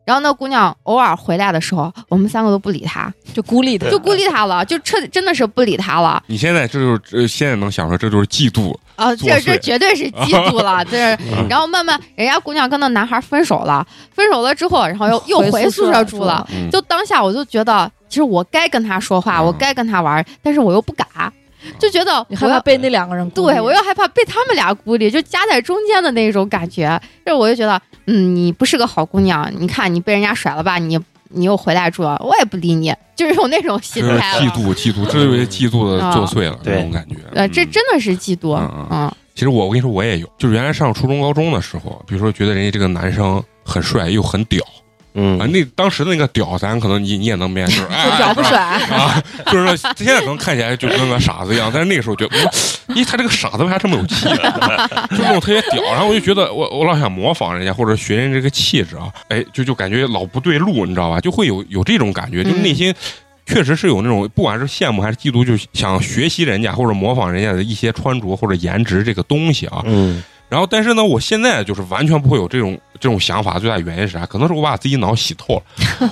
S2: 然后那姑娘偶尔回来的时候，我们三个都不理她，
S4: 就孤立她，
S2: 就孤立她了，就彻真的是不理她了。
S1: 你现在这就是呃现在能想出来，这就是嫉妒。
S2: 啊，这这绝对是嫉妒了，这是。
S1: 嗯
S2: 然后慢慢，人家姑娘跟那男孩分手了，分手了之后，然后又 又回宿
S4: 舍
S2: 舍住了就当下我就觉得，其实我该跟他说话，
S1: 嗯
S2: 我该跟他玩，但是我又不敢，就觉得我要
S4: 你害怕被那两个人孤立
S2: 对我又害怕被他们俩孤立，就夹在中间的那种感觉。这我就觉得，嗯，你不是个好姑娘，你看你被人家甩了吧，你你又回来住了，我也不理你，就是有那种心态了。
S1: 嫉妒，嫉妒，这就是嫉妒的作祟了，
S3: 对
S1: 这种感觉。
S2: 呃，这
S1: 嗯
S2: 真的是嫉妒，
S1: 嗯嗯
S2: 嗯
S1: 其实我我跟你说，我也有，就是原来上初中、高中的时候，比如说觉得人家这个男生很帅又很屌
S3: 嗯
S1: 啊，那当时的那个屌，咱可能你你也能明白，就是哎
S4: 屌不
S1: 哎
S4: 甩，
S1: 啊，就是说现在可能看起来就跟个傻子一样，但是那个时候觉得，嗯咦，他这个傻子为啥这么有气？就那种特别屌，然后我就觉得我我老想模仿人家或者学人这个气质啊，哎，就就感觉老不对路，你知道吧？就会有有这种感觉，就是内心。确实是有那种，不管是羡慕还是嫉妒，就想学习人家或者模仿人家的一些穿着或者颜值这个东西啊。
S3: 嗯
S1: 然后，但是呢，我现在就是完全不会有这种这种想法。最大原因是啥？可能是我把自己脑洗透了。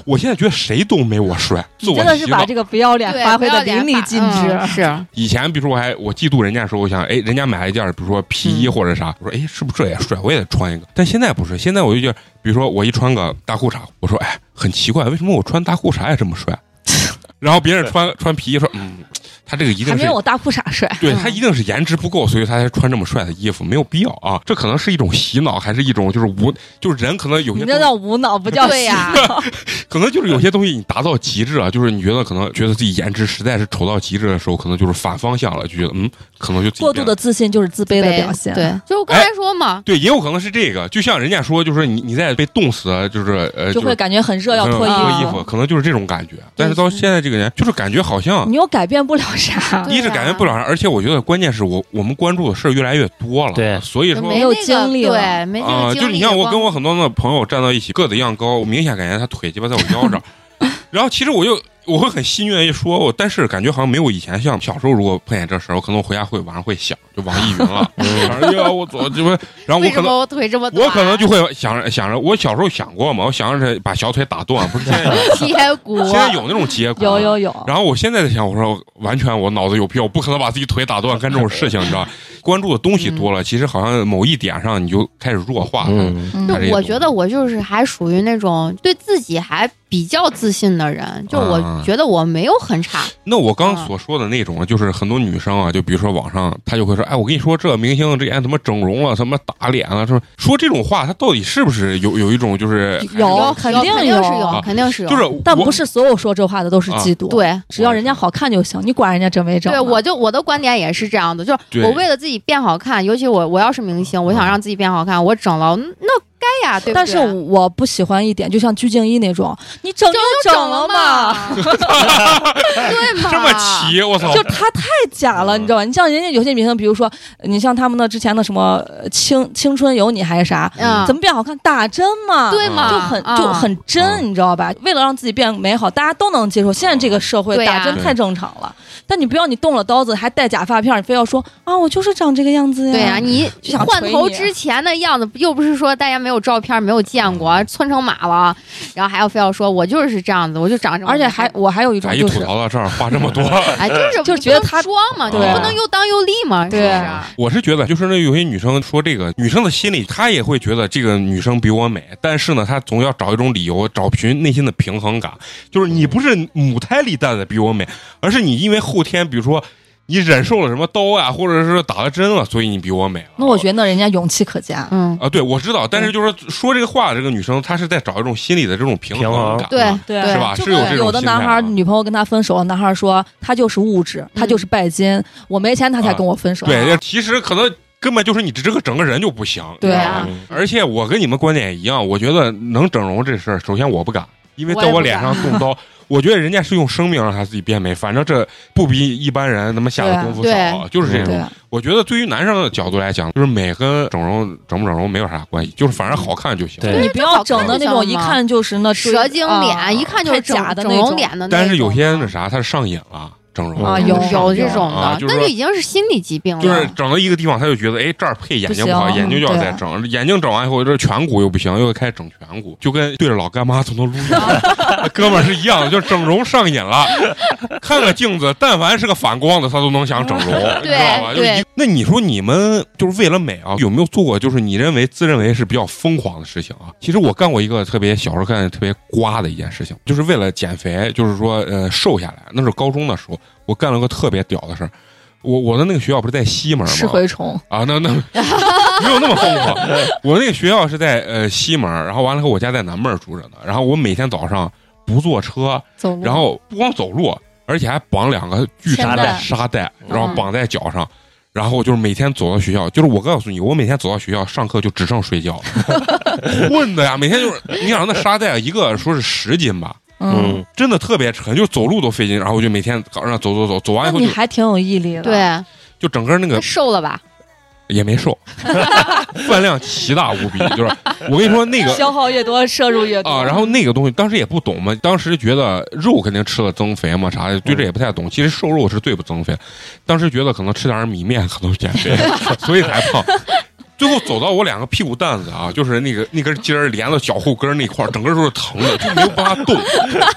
S1: 我现在觉得谁都没我帅，自我
S4: 真的是把这个不要脸
S2: 对，
S4: 发挥的
S2: 不要脸
S4: 淋漓尽致。
S2: 嗯是，
S1: 以前比如说我还我嫉妒人家的时候，我想哎，人家买了一件比如说皮衣
S2: 嗯
S1: 或者啥，我说哎，是不是这也帅？我也得穿一个。但现在不是，现在我就觉得，比如说我一穿个大裤衩，我说哎，很奇怪，为什么我穿大裤衩也这么帅？然后别人穿穿皮衣说，嗯，他这个一定是
S4: 还没有我大裤衩帅，
S2: 嗯。
S1: 对他一定是颜值不够，所以他才穿这么帅的衣服，没有必要啊。这可能是一种洗脑，还是一种就是无，就是人可能有些
S4: 你这叫无脑，不叫
S2: 对呀。
S4: 洗脑。
S1: 可能就是有些东西你达到极致啊，就是你觉得可能觉得自己颜值实在是丑到极致的时候，可能就是反方向了，就觉得嗯，可能就
S4: 过度的自信就是自卑的表现。
S2: 对，就是我刚才说嘛，
S1: 对，也有可能是这个，就像人家说，就是你你在被冻死，就是呃，
S4: 就会感觉很热，要脱衣
S1: 衣服，可能就是这种感觉。但是到现在这个人，就是感觉好像
S4: 你又改变不了啥。
S2: 对
S1: 一是感觉不了啥，而且我觉得关键是我我们关注的事儿越来越多了，
S3: 对
S1: 所以说
S4: 没有
S2: 那个
S4: 经历了
S2: 对，没
S1: 啊、
S2: 个经历。
S1: 就是你像我跟我很多的朋友站到一起，个子一样高，我明显感觉他腿鸡巴在我腰上。然后其实我就我会很心愿意说，我但是感觉好像没有以前像小时候，如果碰见这事儿，我可能回家会晚上会想，就网易云了。哎呀，我左这不，然后我可能。
S2: 我腿这么短？
S1: 我可能就会想着想着，我小时候想过嘛，我想着把小腿打断，不是现在有
S2: 接骨，
S1: 现在有那种接骨，
S4: 有有有，
S1: 然后我现在在想，我说完全我脑子有病，我不可能把自己腿打断干这种事情，你知道？关注的东西多了，其实好像某一点上你就开始弱化了。
S3: 嗯，
S4: 嗯
S1: 他这
S2: 就我觉得我就是还属于那种对自己还比较自信的人，就我
S1: 啊
S2: 觉得我没有很差。
S1: 那我刚
S2: 啊
S1: 所说的那种，就是很多女生啊，就比如说网上，她就会说，哎，我跟你说，这明星之前怎么整容了，什么打脸了，说说这种话，他到底是不是有有一种就是
S4: 有肯定
S2: 肯定是
S4: 有
S2: 有，肯定是有。
S1: 就是
S4: 但不是所有说这话的都是嫉妒，，
S2: 对
S4: 只要人家好看就行，你管人家整没整
S2: 对，我就我的观点也是这样的，就是我为了自己变好看，尤其我我要是明星，我想让自己变好看，我整了，那该呀，对不对？
S4: 但是我不喜欢一点，就像鞠婧祎那种，你整
S2: 整
S4: 就整
S2: 了
S4: 了嘛，
S2: 对嘛？
S1: 这么齐，我操！
S4: 就他太假了，你知道吧？你像人家有些明星，比如说你像他们的之前的什么呃青青春有你还是啥，
S2: 嗯，
S4: 怎么变好看？打针嘛，
S2: 对嘛？
S4: 就很
S2: 啊
S4: 就很真，
S1: 嗯
S4: 你知道吧？为了让自己变美好，大家都能接受。现在这个社会打针太正常了，但你不要你动了刀子还戴假发片，你非要说啊，我就是长这个样子呀。
S2: 对呀、你
S4: 想
S2: 换头之前的样子，又不是说大家没有照片、没有见过，窜成马了，然后还要非要说我就是这样子，我就长这么，
S4: 而且还我还有一种
S1: 咋一吐
S4: 就是
S1: 槽到这儿，话这么多？
S2: 哎，就是
S4: 就
S2: 是
S4: 觉得他
S2: 装嘛，你
S1: 对
S2: 不能又当又立嘛，是不
S4: 对
S2: 是？
S1: 我是觉得，就是那有些女生说这个，女生的心里她也会觉得这个女生比我美，但是呢，她总要找一种理由，找寻内心的平衡感。就是你不是母胎里带的比我美，而是你因为后天，比如说你忍受了什么刀呀，或者是打了针了，所以你比我美了。
S4: 那我觉得那人家勇气可嘉。
S2: 嗯，
S1: 啊，对，我知道，但是就是说说这个话的这个女生，她是在找一种心理的这种平
S3: 平衡
S1: 衡感，
S2: 对
S4: 对
S1: 是吧？
S4: 是
S1: 有这种
S4: 有的男孩女朋友跟他分手，男孩说他就是物质，他就是拜金，我没钱他才跟我分手。
S1: 对，其实可能根本就是你这个整个人就不行，
S4: 对
S2: 啊
S1: 而且我跟你们观点也一样，我觉得能整容这事儿，首先我不敢，因为在我脸上动刀，我觉得人家是用生命让他自己变美，反正这不比一般人他妈下的功夫
S2: 对
S1: 少，就是这种。我觉得对于男生的角度来讲，就是美跟整容整不整容没有啥关系，就是反正好看就行。
S3: 对
S4: 你不要整的那种一看就是那
S2: 蛇精脸，
S4: 啊
S2: 一看就是
S4: 假的那种
S2: 容脸的那种。
S1: 但是有些那啥，他是上瘾了，整容
S4: 啊
S3: 嗯
S4: 有
S2: 有这种的，
S1: 啊就是
S2: 那就已经是心理疾病了。
S1: 就是整到一个地方，他就觉得，哎，这儿配眼睛不好，眼睛就要再整，眼睛整完以后，这颧骨又不行，又开始整颧骨，就跟对着老干妈从头撸一样，哥们儿是一样的，就是整容上瘾了。看个镜子，但凡是个反光的，他都能想整容，你知道吧？就
S2: 对
S1: 一那你说你们就是为了美啊，有没有做过就是你认为自认为是比较疯狂的事情啊？其实我干过一个特别小时候干的特别瓜的一件事情，就是为了减肥，就是说呃瘦下来。那是高中的时候，我干了个特别屌的事儿。我我的那个学校不是在西门吗？
S4: 吃蛔虫，
S1: 啊，那那没有那么疯狂。我那个学校是在呃西门，然后完了后我家在南门住着呢。然后我每天早上不坐车，
S4: 走路
S1: 然后不光走路，而且还绑两个巨大的沙袋，然后
S2: 嗯
S1: 绑在脚上。然后就是每天走到学校，就是我告诉你，我每天走到学校上课就只剩睡觉，混的呀，每天就是你想那沙袋一个说是十斤吧，
S4: 嗯，
S3: 嗯，
S1: 真的特别沉，就走路都费劲。然后我就每天早上走走走，走完以后你
S4: 还挺有毅力的。，
S2: 对，
S1: 就整个那个
S2: 瘦了吧？
S1: 也没瘦，饭量奇大无比。就是我跟你说那个
S4: 消耗越多，摄入越多
S1: 啊，然后那个东西当时也不懂嘛，当时觉得肉肯定吃了增肥嘛啥的，对这也不太懂。其实瘦肉是最不增肥，当时觉得可能吃点米面可能减肥，所以才胖。最后走到我两个屁股蛋子啊，就是那个那根筋儿连到脚后跟那块儿，整个都是疼的，就没有办法动。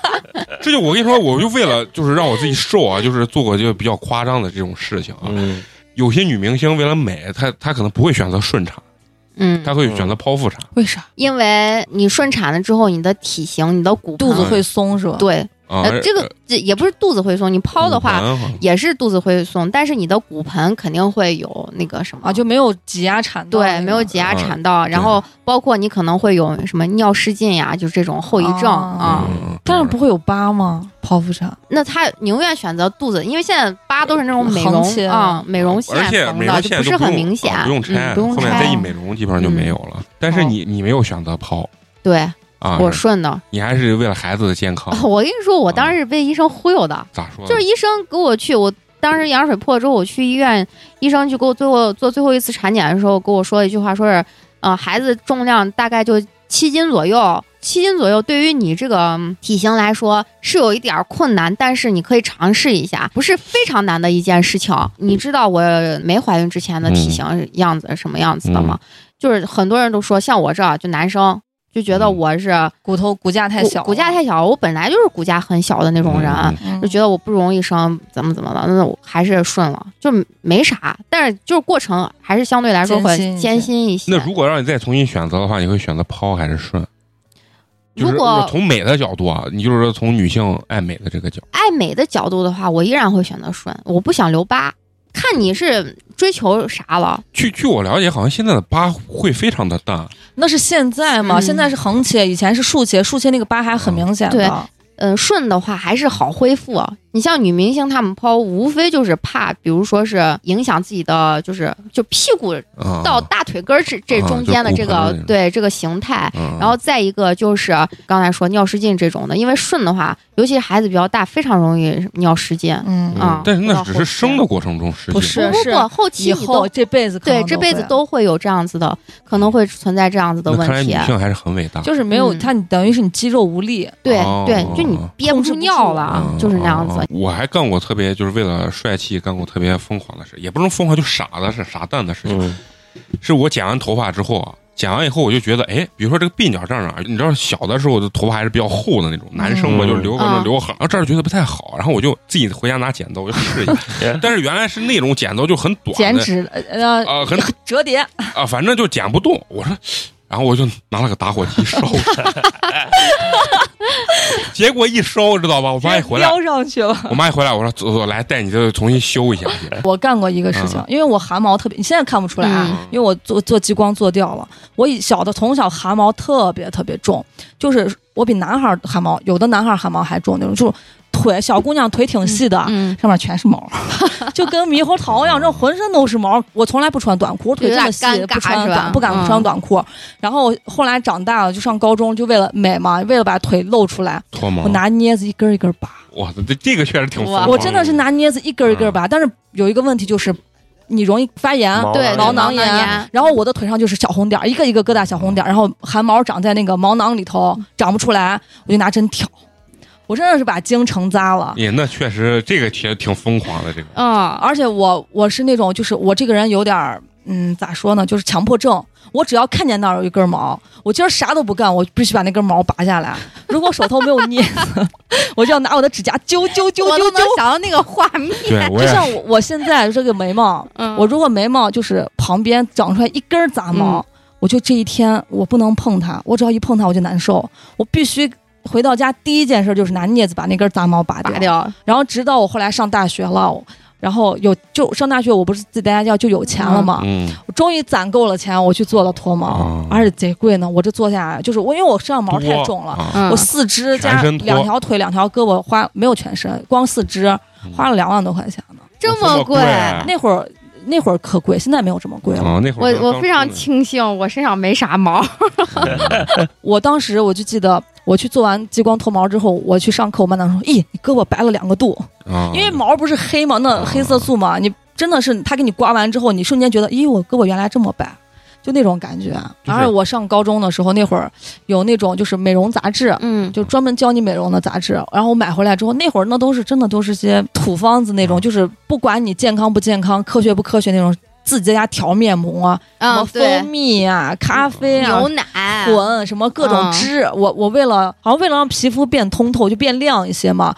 S1: 这就我跟你说，我就为了就是让我自己瘦啊，就是做过就比较夸张的这种事情啊。
S3: 嗯，
S1: 有些女明星为了美，她她可能不会选择顺产，
S2: 嗯，
S1: 她会选择剖腹产。
S4: 为啥
S2: 因为你顺产了之后，你的体型、你的骨盆
S4: 肚子会松是吧？
S2: 对，
S1: 啊，
S2: 呃，这个这也不是肚子会松，你剖的话也是肚子会松，但是你的骨盆肯定会有那个什么
S4: 啊，就没有挤压产道
S2: 对，没有挤压
S1: 嗯
S2: 产道，然后包括你可能会有什么尿失禁呀，就是这种后遗症
S4: 哦
S2: 啊。
S1: 嗯，
S4: 但是不会有疤吗？剖腹产
S2: 那他宁愿选择肚子，因为现在疤都是那种美容啊、美容线缝的，就不是很明显，
S1: 啊不用拆，
S2: 嗯，不用
S1: 后面
S2: 拆
S1: 再一美容基本上就没有了。但是你你没有选择剖
S2: 对
S1: 啊，
S2: 我顺的。
S1: 你还是为了孩子的健康。
S2: 我跟你说，我当时是被医生忽悠的，
S1: 咋说？
S2: 就是医生给我去，我当时羊水破了之后，我去医院，医生就给我最后做最后一次产检的时候跟我说一句话，说是，呃，孩子重量大概就七斤左右，七斤左右对于你这个嗯体型来说是有一点困难，但是你可以尝试一下，不是非常难的一件事情。你知道我没怀孕之前的体型样子什么样子的吗？就是很多人都说，像我这就男生就觉得
S1: 嗯
S2: 我是
S4: 骨头骨架太小，
S2: 骨骨架太小，我本来就是骨架很小的那种人。就觉得我不容易生，怎么怎么的，那我还是顺了，就没啥。但是就是过程还是相对来说会
S4: 艰辛一些
S2: 艰辛一些。
S1: 那如果让你再重新选择的话，你会选择抛还是顺？
S2: 如果
S1: 从美的角度啊，你就是说从女性爱美的这个角度，
S2: 爱美的角度的话，我依然会选择顺，我不想留疤。看你是追求啥了，
S1: 据据我了解，好像现在的疤会非常的大，
S4: 那是现在嘛？
S2: 嗯
S4: 现在是横切，以前是竖切，竖切那个疤还很明显的。
S2: 对嗯，顺的话还是好恢复。你像女明星她们剖，无非就是怕，比如说是影响自己的，就是就屁股
S1: 啊，
S2: 到大腿根儿这这
S1: 啊
S2: 中间的这个对这个形态。
S1: 嗯，
S2: 然后再一个就是刚才说尿失禁这种的，因为顺的话，尤其是孩子比较大，非常容易尿失禁。
S4: 嗯
S1: 嗯
S2: 啊
S1: 但是那只是生的过程中失禁
S4: 不是
S2: 不不不，后期
S4: 以
S2: 你都
S4: 后这辈子可能
S2: 对这辈子
S4: 会
S2: 都会有这样子的，可能会存在这样子的
S1: 那看来
S2: 问题。
S1: 女性还是很伟大，
S4: 就是没有
S2: 嗯
S4: 它，等于是你肌肉无力。
S2: 对
S1: 哦
S2: 对，就你憋不住尿了，
S1: 嗯。
S2: 就是那样子。
S1: 嗯。我还干过特别就是为了帅气干过特别疯狂的事，也不能疯狂，就傻的是傻蛋的事情。
S3: 嗯。
S1: 是我剪完头发之后啊，剪完以后我就觉得，哎，比如说这个鬓角这儿啊，你知道小的时候的头发还是比较厚的那种，男生嘛
S3: 嗯
S1: 就留个那
S2: 嗯。
S1: 留很，然后这儿觉得不太好，然后我就自己回家拿剪刀我就试一下，但是原来是那种剪刀就很短的，
S4: 减脂呃
S1: 啊、很
S4: 折叠，
S1: 啊，反正就剪不动。我说，然后我就拿了个打火机烧，结果一烧，知道吧？我妈一回来，
S4: 撩上去了。
S1: 我妈一回来，我说走走，来带你这重新修一下去。
S4: 我干过一个事情，因为我汗毛特别，你现在看不出来啊，
S2: 嗯
S4: 因为我做做激光做掉了。我以小的从小汗毛特别特别重，就是我比男孩儿汗毛，有的男孩儿汗毛还重那种，就是腿小姑娘腿挺细的。
S2: 嗯，
S4: 上面全是毛，就跟猕猴桃一样，这浑身都是毛。我从来不穿短裤，我腿这么细不穿短，不敢
S2: 不
S4: 穿短裤。然后后来长大了，就上高中，就为了美嘛，为了把腿露出来，
S1: 脱毛
S4: 我，拿镊子一根一根拔。
S1: 哇，这这个确实挺疯
S2: 哇
S1: 狂。
S4: 我真的是拿镊子一根一根拔，但是有一个问题就是，你容易发炎，
S2: 对，
S4: 毛囊
S2: 囊
S4: 炎，然后我的腿上就是小红点儿，一个一个疙瘩小红点儿，然后汗毛长在那个毛囊里头，长不出来，我就拿针挑，我真的是把京城扎了。
S1: 也那确实这个挺挺疯狂的，这个
S2: 嗯，
S4: 而且我我是那种，就是我这个人有点儿，嗯，咋说呢，就是强迫症。我只要看见那儿有一根毛，我今儿啥都不干，我必须把那根毛拔下来。如果手头没有镊子，我就要拿我的指甲揪揪揪揪揪
S2: 我都能。想到那个画面。
S4: 就像我我现在这个眉毛，
S2: 嗯
S4: 我如果眉毛就是旁边长出来一根杂毛，
S2: 嗯
S4: 我就这一天我不能碰它，我只要一碰它我就难受，我必须回到家第一件事就是拿镊子把那根杂毛拔掉。
S2: 拔掉，
S4: 然后直到我后来上大学了，然后有就上大学我不是自己在家教就有钱了嘛，
S1: 嗯
S4: 我终于攒够了钱，我去做了脱毛，
S1: 哦
S4: 而且贼贵呢。我这做下来就是我因为我身上毛太重了。我四肢加两条腿、两条胳膊花没有全身，光四肢花了两万多块钱呢。
S2: 这
S1: 这么
S2: 贵。
S4: 那会儿那会儿可贵，现在没有这么贵了。
S1: 啊，那会儿
S2: 我我非常庆幸我身上没啥毛，
S4: 我当时我就记得，我去做完激光脱毛之后，我去上课，我班长说：“咦，你胳膊白了两个度，
S1: 啊，
S4: 因为毛不是黑吗，那黑色素嘛，你真的是他给你刮完之后，你瞬间觉得，咦，我胳膊原来这么白。”就那种感觉，
S1: 就是
S4: 而且我上高中的时候，那会儿有那种就是美容杂志，
S2: 嗯，
S4: 就专门教你美容的杂志。然后我买回来之后，那会儿那都是真的都是些土方子那种，
S1: 嗯
S4: 就是不管你健康不健康、科学不科学那种，自己在家调面膜啊，什么蜂，蜜啊、咖啡啊
S2: 牛、奶，
S4: 混什么各种
S2: 嗯。
S4: 汁。我我为了好像为了让皮肤变通透，就变亮一些嘛。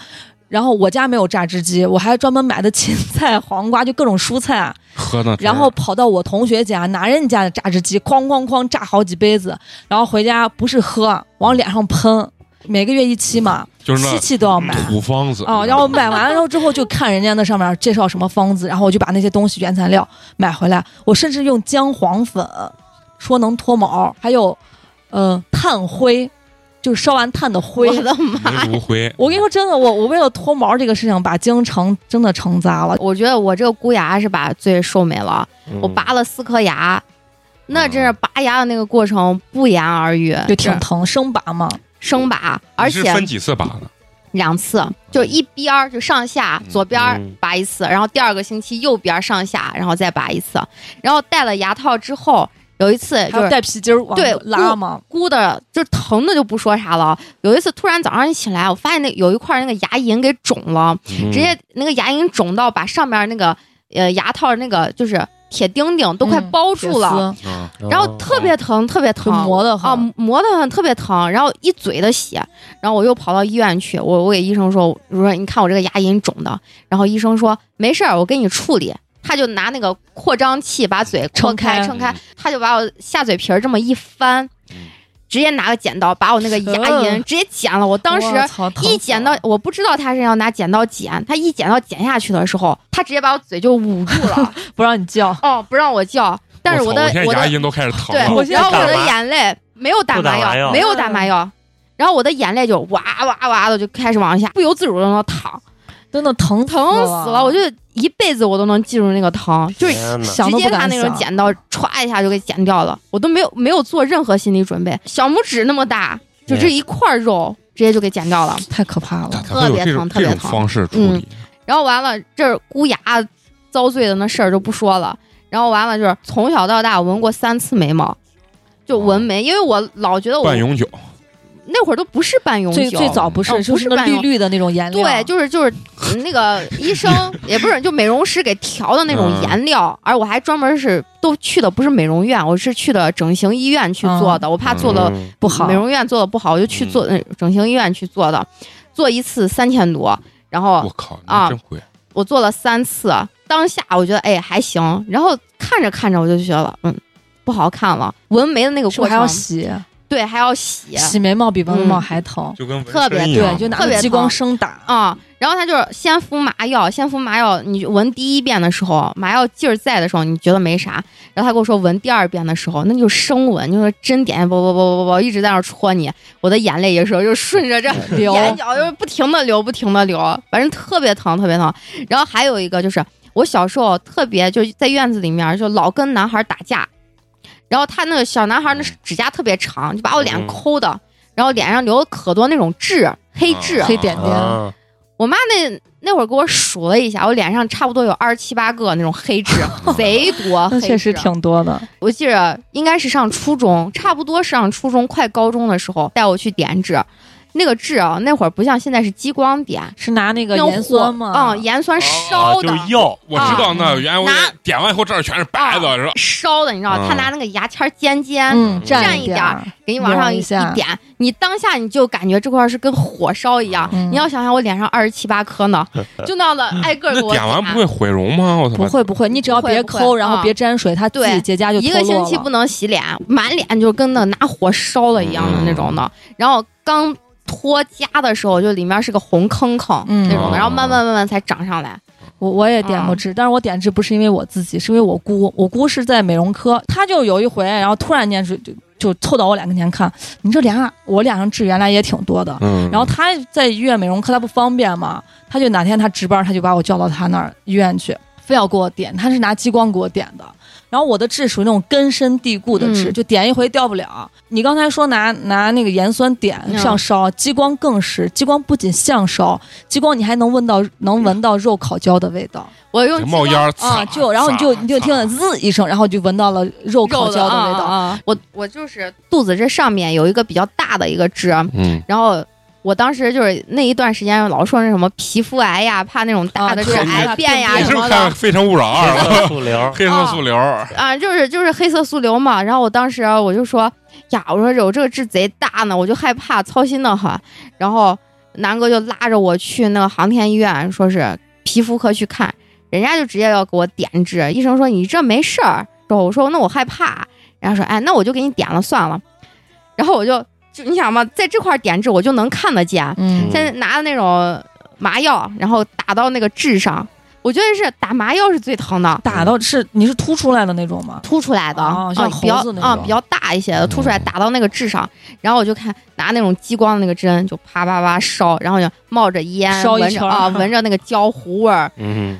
S4: 然后我家没有榨汁机，我还专门买的芹菜、黄瓜，就各种蔬菜，啊。
S1: 喝呢
S4: 然后跑到我同学家拿人家的榨汁机，哐哐哐榨好几杯子，然后回家不是喝，往脸上喷，每个月一期嘛，
S1: 就是那
S4: 期期都要买。
S1: 土方子
S4: 啊、然后买完了之后就看人家那上面介绍什么方子，然后我就把那些东西原材料买回来，我甚至用姜黄粉，说能脱毛，还有呃炭灰，就是烧完炭的灰。
S2: 我的妈！
S1: 煤灰，
S4: 我跟你说真的，我我为了脱毛这个事情，把京城真的成砸了。
S2: 我觉得我这个箍牙是把罪受没了，
S3: 嗯
S2: 我拔了四颗牙，那真是拔牙的那个过程不言而喻，
S4: 就挺疼，生拔嘛。
S2: 生拔，而且
S1: 分几次拔呢？
S2: 两次，就一边儿就上下，左边儿
S3: 嗯
S2: 拔一次，然后第二个星期右边儿上下，然后再拔一次，然后戴了牙套之后，有一次就是
S4: 带皮筋儿往
S2: 对
S4: 拉嘛，
S2: 箍的，就疼的就不说啥了。有一次突然早上一起来，我发现那有一块那个牙龈给肿了，
S3: 嗯
S2: 直接那个牙龈肿到把上面那个呃牙套那个就是铁钉钉都快
S4: 嗯
S2: 包住了。然后特别疼，特别疼，
S4: 就磨得
S2: 啊，
S4: 很。
S2: 磨得很，特别疼，然后一嘴的血，然后我又跑到医院去，我我给医生说，我说你看我这个牙龈肿的，然后医生说没事儿，我给你处理，他就拿那个扩张器把嘴扩
S4: 撑开
S2: 撑开，他就把我下嘴皮儿这么一翻，直接拿个剪刀把我那个牙龈
S4: 嗯
S2: 直接剪了，我当时一剪刀，我不知道他是要拿剪刀剪，他一剪刀剪下去的时候，他直接把我嘴就捂住了，
S4: 不让你叫，
S2: 哦，不让我叫，但是
S1: 我
S2: 的我的
S1: 我牙龈都开始疼
S2: 对然后我的眼泪没有打
S3: 麻药
S2: 没有打麻药，然后我的眼泪就哇哇哇的就开始往下，不由自主的那淌，
S4: 真的疼
S2: 疼死了，我就一辈子我都能记住那个疼，就是直
S4: 想不敢
S2: 接拿那种剪刀歘一下就给剪掉了，我都没有没有做任何心理准备，小拇指那么大，就这一块肉直接就给剪掉了。
S4: 太可怕了
S2: 特别疼特别疼
S1: 种方式处
S2: 嗯
S1: 理？
S2: 然后完了，这儿箍牙遭罪的那事儿就不说了。然后完了就是从小到大纹过三次眉毛，就纹眉，因为我老觉得我
S1: 半永久，
S2: 那会儿都不是半永久，
S4: 最最早不是，
S2: 嗯
S4: 就是那
S2: 不是半永
S4: 绿绿的那种颜料，
S2: 对，就是就是嗯那个 医生也不是，就美容师给调的那种
S1: 嗯。
S2: 颜料，而我还专门是都去的不是美容院，我是去的整形医院去做的，我怕做的
S3: 嗯。
S4: 不好。
S2: 美容院做的不好，我就去做那整形医院去做的，做一次三千多，然后
S1: 我靠，
S2: 啊
S1: 你真会！
S2: 我做了三次，当下我觉得哎还行，然后看着看着我就觉得嗯不好看了，纹眉的那个过
S4: 还要洗？
S2: 对还要洗
S4: 洗眉毛比纹眉毛
S2: 嗯
S4: 还疼。
S1: 就跟
S2: 特别
S4: 对，就拿激光
S2: 疼
S4: 声打。
S2: 啊、然后他就是先敷麻药，先敷麻药，你闻第一遍的时候，麻药劲儿在的时候，你觉得没啥，然后他跟我说闻第二遍的时候，那就是生闻，就是针点啵啵啵啵啵一直在那戳你，我的眼泪有时候就顺着这
S4: 流
S2: 眼角就不停的流，不停的流，反正特别疼，特别疼。然后还有一个就是我小时候特别就在院子里面就老跟男孩打架，然后他那个小男孩那指甲特别长，就把我脸
S3: 嗯
S2: 抠的，然后脸上留了可多那种痣，黑痣。
S1: 啊
S4: 黑点点
S3: 啊
S2: 我妈那那会儿给我数了一下，我脸上差不多有二十七八个那种黑痣，贼多。黑
S4: 那确实挺多的，
S2: 我记着应该是上初中，差不多上初中快高中的时候带我去点痣。那个痣啊，那会儿不像现在是激光点，
S4: 是拿那个盐酸嘛？
S2: 火嗯，盐酸
S3: 啊
S2: 烧的，
S3: 就药，
S1: 我知道那
S2: 嗯
S1: 原来我
S2: 拿
S1: 点完以后这儿全是白的，是吧？
S2: 烧的，你知道，
S1: 嗯。
S2: 他拿那个牙签尖尖，
S4: 嗯，
S2: 蘸
S4: 蘸
S2: 一点给你往上一点，你当下你就感觉这块是跟火烧一样。
S4: 嗯。
S2: 你要想想我脸上二十七八颗呢，就那样的挨个给我
S1: 那点完不会毁容吗？我操！
S4: 不会不会，你只要别抠，
S2: 不会。
S4: 然后
S2: 啊
S4: 别沾水，它自己
S2: 对
S4: 结痂就
S2: 一个星期不能洗脸，满脸就跟那拿火烧了一样的那种的。然后刚脱痂的时候，就里面是个红坑坑、
S4: 嗯。
S2: 那种的，然后
S1: 哦
S2: 慢慢慢慢才长上来。
S4: 我我也点过痣，但是我点痣不是因为我自己，是因为我姑，我姑是在美容科，她就有一回，然后突然间就就就凑到我脸跟前看，你这脸上我脸上痣原来也挺多的，
S1: 嗯，
S4: 然后她在医院美容科，她不方便嘛，她就哪天她值班，她就把我叫到她那儿医院去，非要给我点，他是拿激光给我点的。然后我的痣属于那种根深蒂固的痣，
S2: 嗯
S4: 就点一回掉不了。你刚才说拿拿那个盐酸点
S2: 嗯
S4: 上烧，激光更是，激光不仅像烧，激光你还能闻到能闻到肉烤焦的味道
S2: 我用
S1: 冒烟儿
S4: 啊！就然后你就你就听了滋一声，然后就闻到了肉烤焦的味道。
S2: 啊啊我我就是肚子这上面有一个比较大的一个痣，
S1: 嗯，
S2: 然后。我当时就是那一段时间老说那什么皮肤癌呀，怕那种大的
S4: 啊
S2: 痣
S4: 对
S2: 癌变呀
S1: 你是不
S2: 什么的
S1: 是看《非诚勿扰二》了？
S3: 素瘤，
S1: 黑色素瘤，
S2: 啊，就是就是黑色素瘤嘛。然后我当时我就说呀，我说有这个痣贼大呢，我就害怕，操心的很。然后南哥就拉着我去那个航天医院，说是皮肤科去看，人家就直接要给我点痣。医生说你这没事儿，说我说那我害怕，然后说哎那我就给你点了算了。然后我就就你想嘛，在这块点痣我就能看得见，
S4: 嗯。
S2: 现在拿的那种麻药，然后打到那个痣上，我觉得是打麻药是最疼的。
S4: 打到是你是凸出来的那种吗？
S2: 凸出来的，啊
S4: 哦像
S2: 比较
S4: 猴子那种。
S2: 啊比较大一些的，凸出来
S1: 嗯
S2: 打到那个痣上，然后我就看拿那种激光的那个针就啪啪啪烧，然后就冒着烟，
S4: 烧一圈儿。
S2: 闻着啊闻着那个焦糊味儿，
S3: 嗯，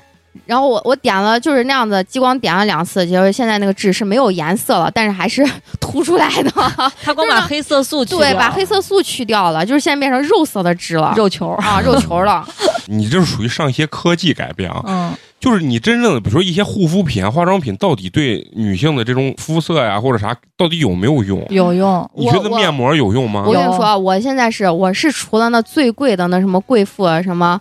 S2: 然后我我点了就是那样子激光点了两次，结果现在那个痣是没有颜色了，但是还是 凸出来的，
S4: 他光把黑色素去
S2: 对，把黑色素去掉了，就是现在变成肉色的痣了，
S4: 肉球。
S2: 啊肉球了，
S1: 你这是属于上一些科技改变啊。
S4: 嗯，
S1: 就是你真正的，比如说一些护肤品啊、化妆品，到底对女性的这种肤色呀或者啥，到底有没有用？
S4: 有用。
S1: 你觉得面膜有用吗
S2: 我？跟你说，我现在是我是除了那最贵的那什么贵妇什么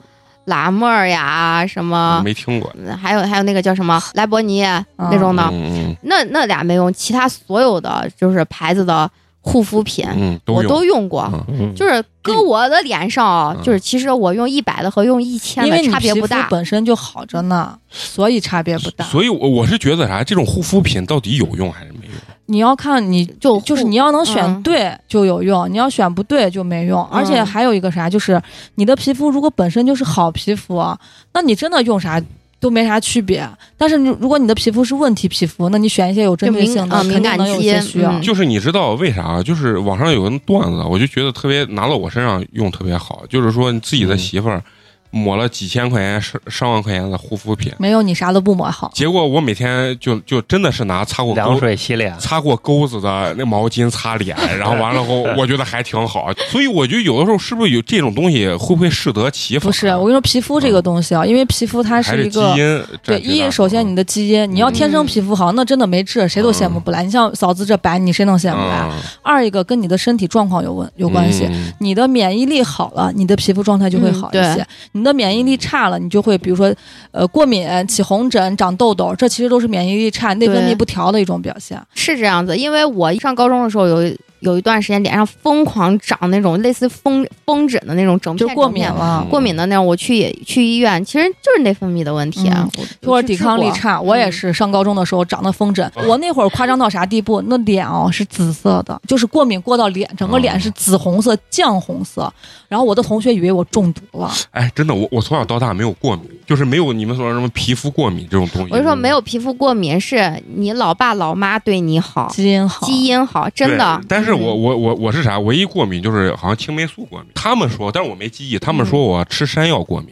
S2: 拉妹儿呀，什么
S1: 没听过
S2: 还有还有那个叫什么莱博尼那种的，
S1: 嗯
S2: 那那俩没用，其他所有的就是牌子的护肤品我都用过。就是搁我的脸上啊，
S1: 嗯
S2: 就是其实我用一百的和用一千的差别不大。
S4: 本身就好着呢，所以差别不大。
S1: 所以我我是觉得啥，这种护肤品到底有用还是没用？
S4: 你要看你
S2: 就
S4: 就是你要能选
S2: 嗯
S4: 对就有用，你要选不对就没用。而且
S2: 嗯
S4: 还有一个啥，就是你的皮肤如果本身就是好皮肤，啊那你真的用啥都没啥区别。但是你如果你的皮肤是问题皮肤，那你选一些有针对性的，
S2: 啊
S4: 肯定能有
S2: 肌
S4: 些需要。
S2: 嗯
S1: 就是你知道为啥？啊就是网上有个段子，我就觉得特别拿到我身上用特别好，就是说你自己的
S3: 嗯
S1: 媳妇儿抹了几千块钱、上上万块钱的护肤品，
S4: 没有你啥都不抹好，
S1: 结果我每天就就真的是拿擦过
S3: 凉
S1: 沟
S3: 水洗脸，
S1: 擦过钩子的那毛巾擦脸，然后完了后，我觉得还挺好。所以我觉得有的时候是不是有这种东西会不会适得其反？
S4: 不是我跟你说，皮肤这个东西啊，因为皮肤它
S1: 是基
S4: 一个。
S1: 因
S4: 对，一首先你的基因，你要天生
S2: 嗯
S4: 皮肤好，那真的没治，谁都羡慕不来。你像嫂子这白，你谁能羡慕来？
S1: 嗯
S4: 二一个跟你的身体状况有问有关系。
S1: 嗯
S4: 你的免疫力好了，你的皮肤状态就会好一些。你的免疫力差了，你就会比如说，呃，过敏、起红疹、长痘痘，这其实都是免疫力差、内分泌不调的一种表现。
S2: 是这样子，因为我上高中的时候有有一段时间脸上疯狂长那种类似风风疹的那种整片
S4: 就过敏了，
S2: 过敏的那种，我去去医院，其实就是内分泌的问题啊，我
S4: 或者抵抗力。差。我也
S2: 嗯
S4: 是上高中的时候长的风疹，我那会儿夸张到啥地步？那脸哦是紫色的，就是过敏过到脸，整个脸是紫红色、酱红色。然后我的同学以为我中毒了，
S1: 哎，真的，我我从小到大没有过敏，就是没有你们所说什么皮肤过敏这种东西。
S2: 我就说没有皮肤过敏，是你老爸老妈对你好，
S4: 基因好，
S2: 基因好，真的。
S1: 但是我
S2: 嗯
S1: 我我我是啥？唯一过敏就是好像青霉素过敏。他们说，但是我没记忆。他们说我吃山药过敏，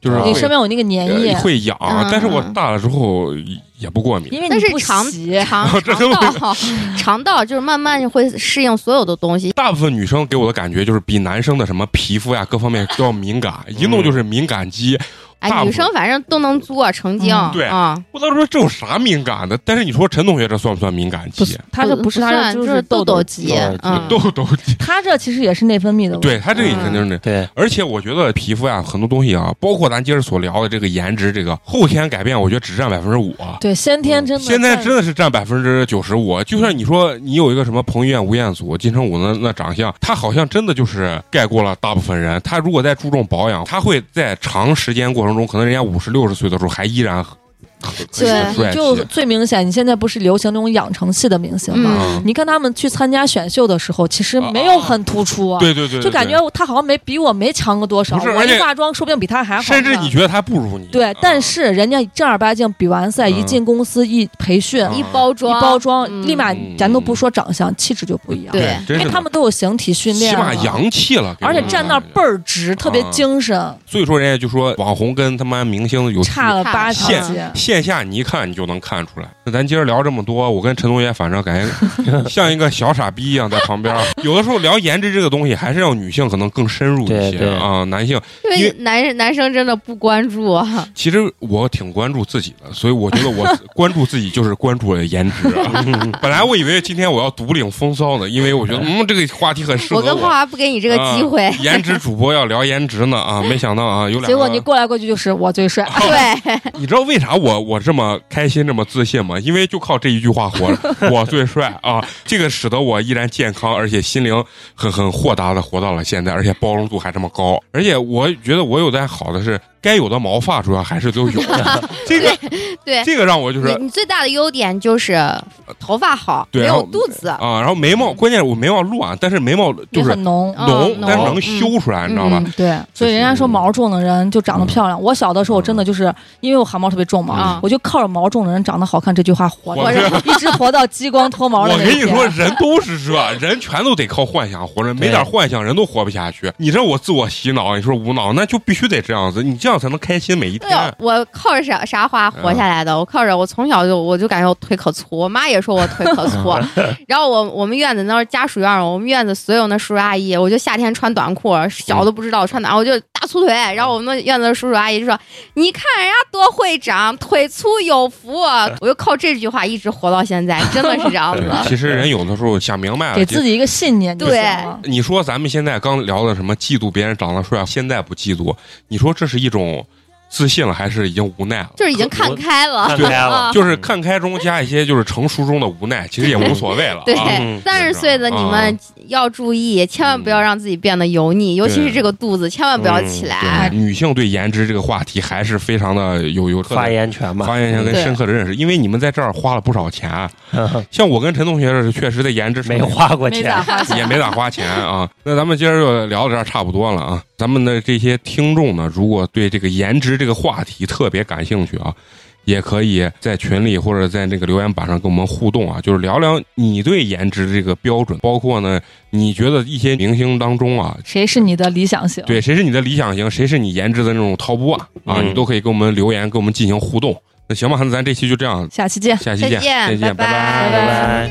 S1: 就是
S4: 你身边有那个粘液
S1: 呃，会痒，
S2: 嗯
S1: 但是我大了之后也不过敏。
S4: 因为你不
S2: 但是肠
S4: 洗。
S2: 肠 肠道，肠道就是慢慢会适应所有的东西。
S1: 大部分女生给我的感觉就是比男生的什么皮肤呀各方面都要敏感，一弄就是敏感肌。大
S2: 哎，女生反正都能作成精
S4: 嗯
S1: 对
S2: 啊，
S1: 我当时说这有啥敏感的？但是你说陈同学这算不算敏感肌
S4: 他这不是，他
S2: 就是痘
S4: 痘
S2: 肌
S3: 痘，
S2: 嗯，
S1: 痘痘肌，
S4: 他这其实也是内分泌的问题。
S1: 对他这也肯定是那。
S3: 对，
S1: 而且我觉得皮肤呀，很多东西啊，包括咱今儿所聊的这个颜值，这个后天改变，我觉得只占百分之五。
S4: 对，先天真的
S1: 现在真的是占百分之九十五。就像你说你有一个什么彭于晏、吴彦祖、金城武那那长相，他好像真的就是盖过了大部分人。他如果再注重保养，他会在长时间过程中，可能人家五十六十岁的时候还依然
S4: 对就。最明显，你现在不是流行那种养成系的明星吗？
S2: 嗯
S4: 你看他们去参加选秀的时候，其实没有很突出啊，
S1: 对对对，对
S4: 就感觉他好像没比我没强个多少。我
S1: 不而且
S4: 一化妆，说不定比他还好。
S1: 甚至你觉得他不如你。
S4: 对
S1: 啊，
S4: 但是人家正儿八经比完赛，
S1: 嗯
S4: 一进公司一培训，
S1: 嗯
S2: 一包装
S4: 一包装，
S2: 嗯
S4: 立马
S1: 嗯
S4: 咱都不说长相，气质就不一样。
S2: 对
S4: 因为他们都有形体训练
S1: 起码
S4: 了，
S1: 洋气了，
S4: 而且站那倍儿直，特别
S1: 啊
S4: 精神，
S1: 所以说人家就说网红跟他妈明星有
S4: 差了八
S2: 差
S4: 条街。
S1: 线下你一看你就能看出来。那咱今儿聊这么多，我跟陈同学反正感觉 像一个小傻逼一样在旁边。有的时候聊颜值这个东西，还是要女性可能更深入一些啊。男性
S2: 因
S1: 因为
S2: 为男人男生真的不关注啊。
S1: 其实我挺关注自己的，所以我觉得我 关注自己就是关注了颜值啊。本来我以为今天我要独领风骚呢，因为我觉得嗯这个话题很适合
S2: 我跟花花不给你这个机会
S1: 啊，颜值主播要聊颜值呢啊，没想到啊有两个。
S4: 结果你过来过去就是我最帅，
S2: 对，
S1: 你知道为啥我我这么开心这么自信吗？因为就靠这一句话活着，我最帅啊！这个使得我依然健康，而且心灵很很豁达的活到了现在，而且包容度还这么高。而且我觉得我有点好的是，该有的毛发主要还是都有。这个
S2: 对
S1: 这个让我就是
S2: 你你最大的优点就是头发好，没有肚子。
S1: 啊，然后眉毛，关键是我眉毛乱，但是眉毛就是
S4: 很浓。
S2: 嗯
S1: 浓，但是能修出来，你知道吧？
S4: 嗯，对，所以人家说毛重的人就长得漂亮。我小的时候真的就是因为我汗毛特别重嘛
S2: 嗯，
S4: 我就靠着毛重的人长得好看这句话活
S1: 活
S4: 着，一直活到激光脱毛。
S1: 我跟你说，人都是这，人全都得靠幻想活着，没点幻想人都活不下去。你这我自我洗脑，你说无脑，那就必须得这样子，你这样才能开心每一天。
S2: 我靠着啥啥花活下来的？我靠着我从小就我就感觉我腿可粗，我妈也说我腿可粗。然后我我们院子那是家属院，我们院子所有那叔叔阿姨，我就夏天穿短裤，小都不知道穿短，我就大粗腿。然后我们院子的叔叔阿姨就说：“你看人家多会长，腿粗有福。”我就靠这句话一直活到现在，真的是这样子。
S1: 其实人有的时候想明白了，
S4: 给自己一个信念就
S2: 对
S4: 行了。
S1: 你说咱们现在刚聊的什么嫉妒别人长得帅，现在不嫉妒，你说这是一种自信了，还是已经无奈了？
S2: 就是已经看开了，
S3: 看开了。
S2: 啊。
S1: 就是看开中加一些就是成熟中的无奈，其实也无所谓了。
S2: 对三十岁的你们要注意，千万不要让自己变得油腻，尤其是这个肚子，千万不要起来。
S1: 对，女性对颜值这个话题还是非常的有有
S3: 发言权嘛，
S1: 发言权跟深刻的认识，因为你们在这儿花了不少钱，像我跟陈同学是确实在颜值上
S3: 没花过钱，
S1: 也没咋花钱啊。那咱们今儿就聊到这儿差不多了啊。咱们的这些听众呢，如果对这个颜值这个话题特别感兴趣啊，也可以在群里或者在那个留言板上跟我们互动啊，就是聊聊你对颜值这个标准，包括呢，你觉得一些明星当中啊。
S4: 谁是你的理想型？
S1: 对，谁是你的理想型？谁是你颜值的那种 top one 啊？
S3: 嗯
S1: 你都可以跟我们留言，跟我们进行互动。那行吧，那咱这期就这样，
S4: 下期见。
S1: 下期见，
S2: 再见
S1: 再见，
S2: 拜拜
S1: 拜
S3: 拜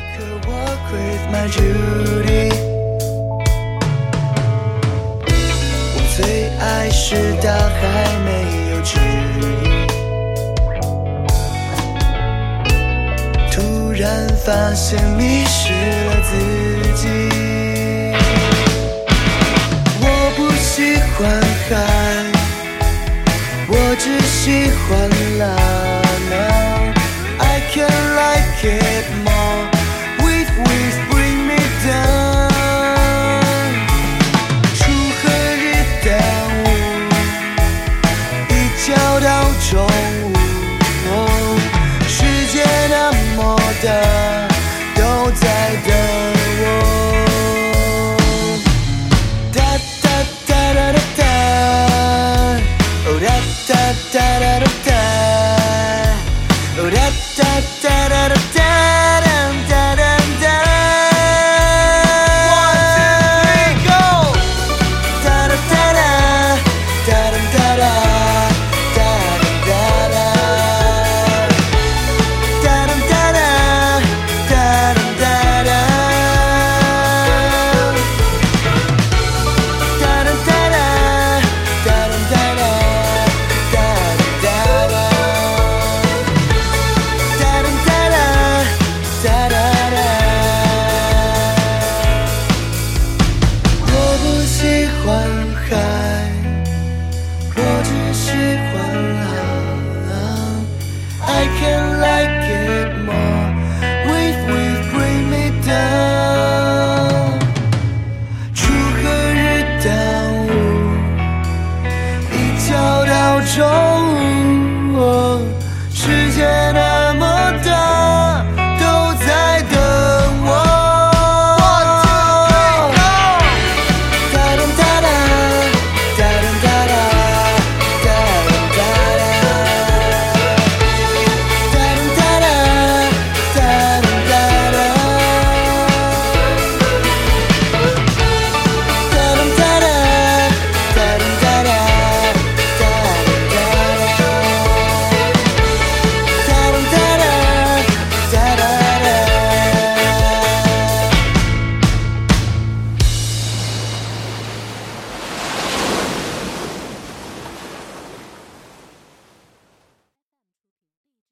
S5: 最爱是大海，发现迷失了自己。我不喜欢海，我只喜欢浪。I can like it more.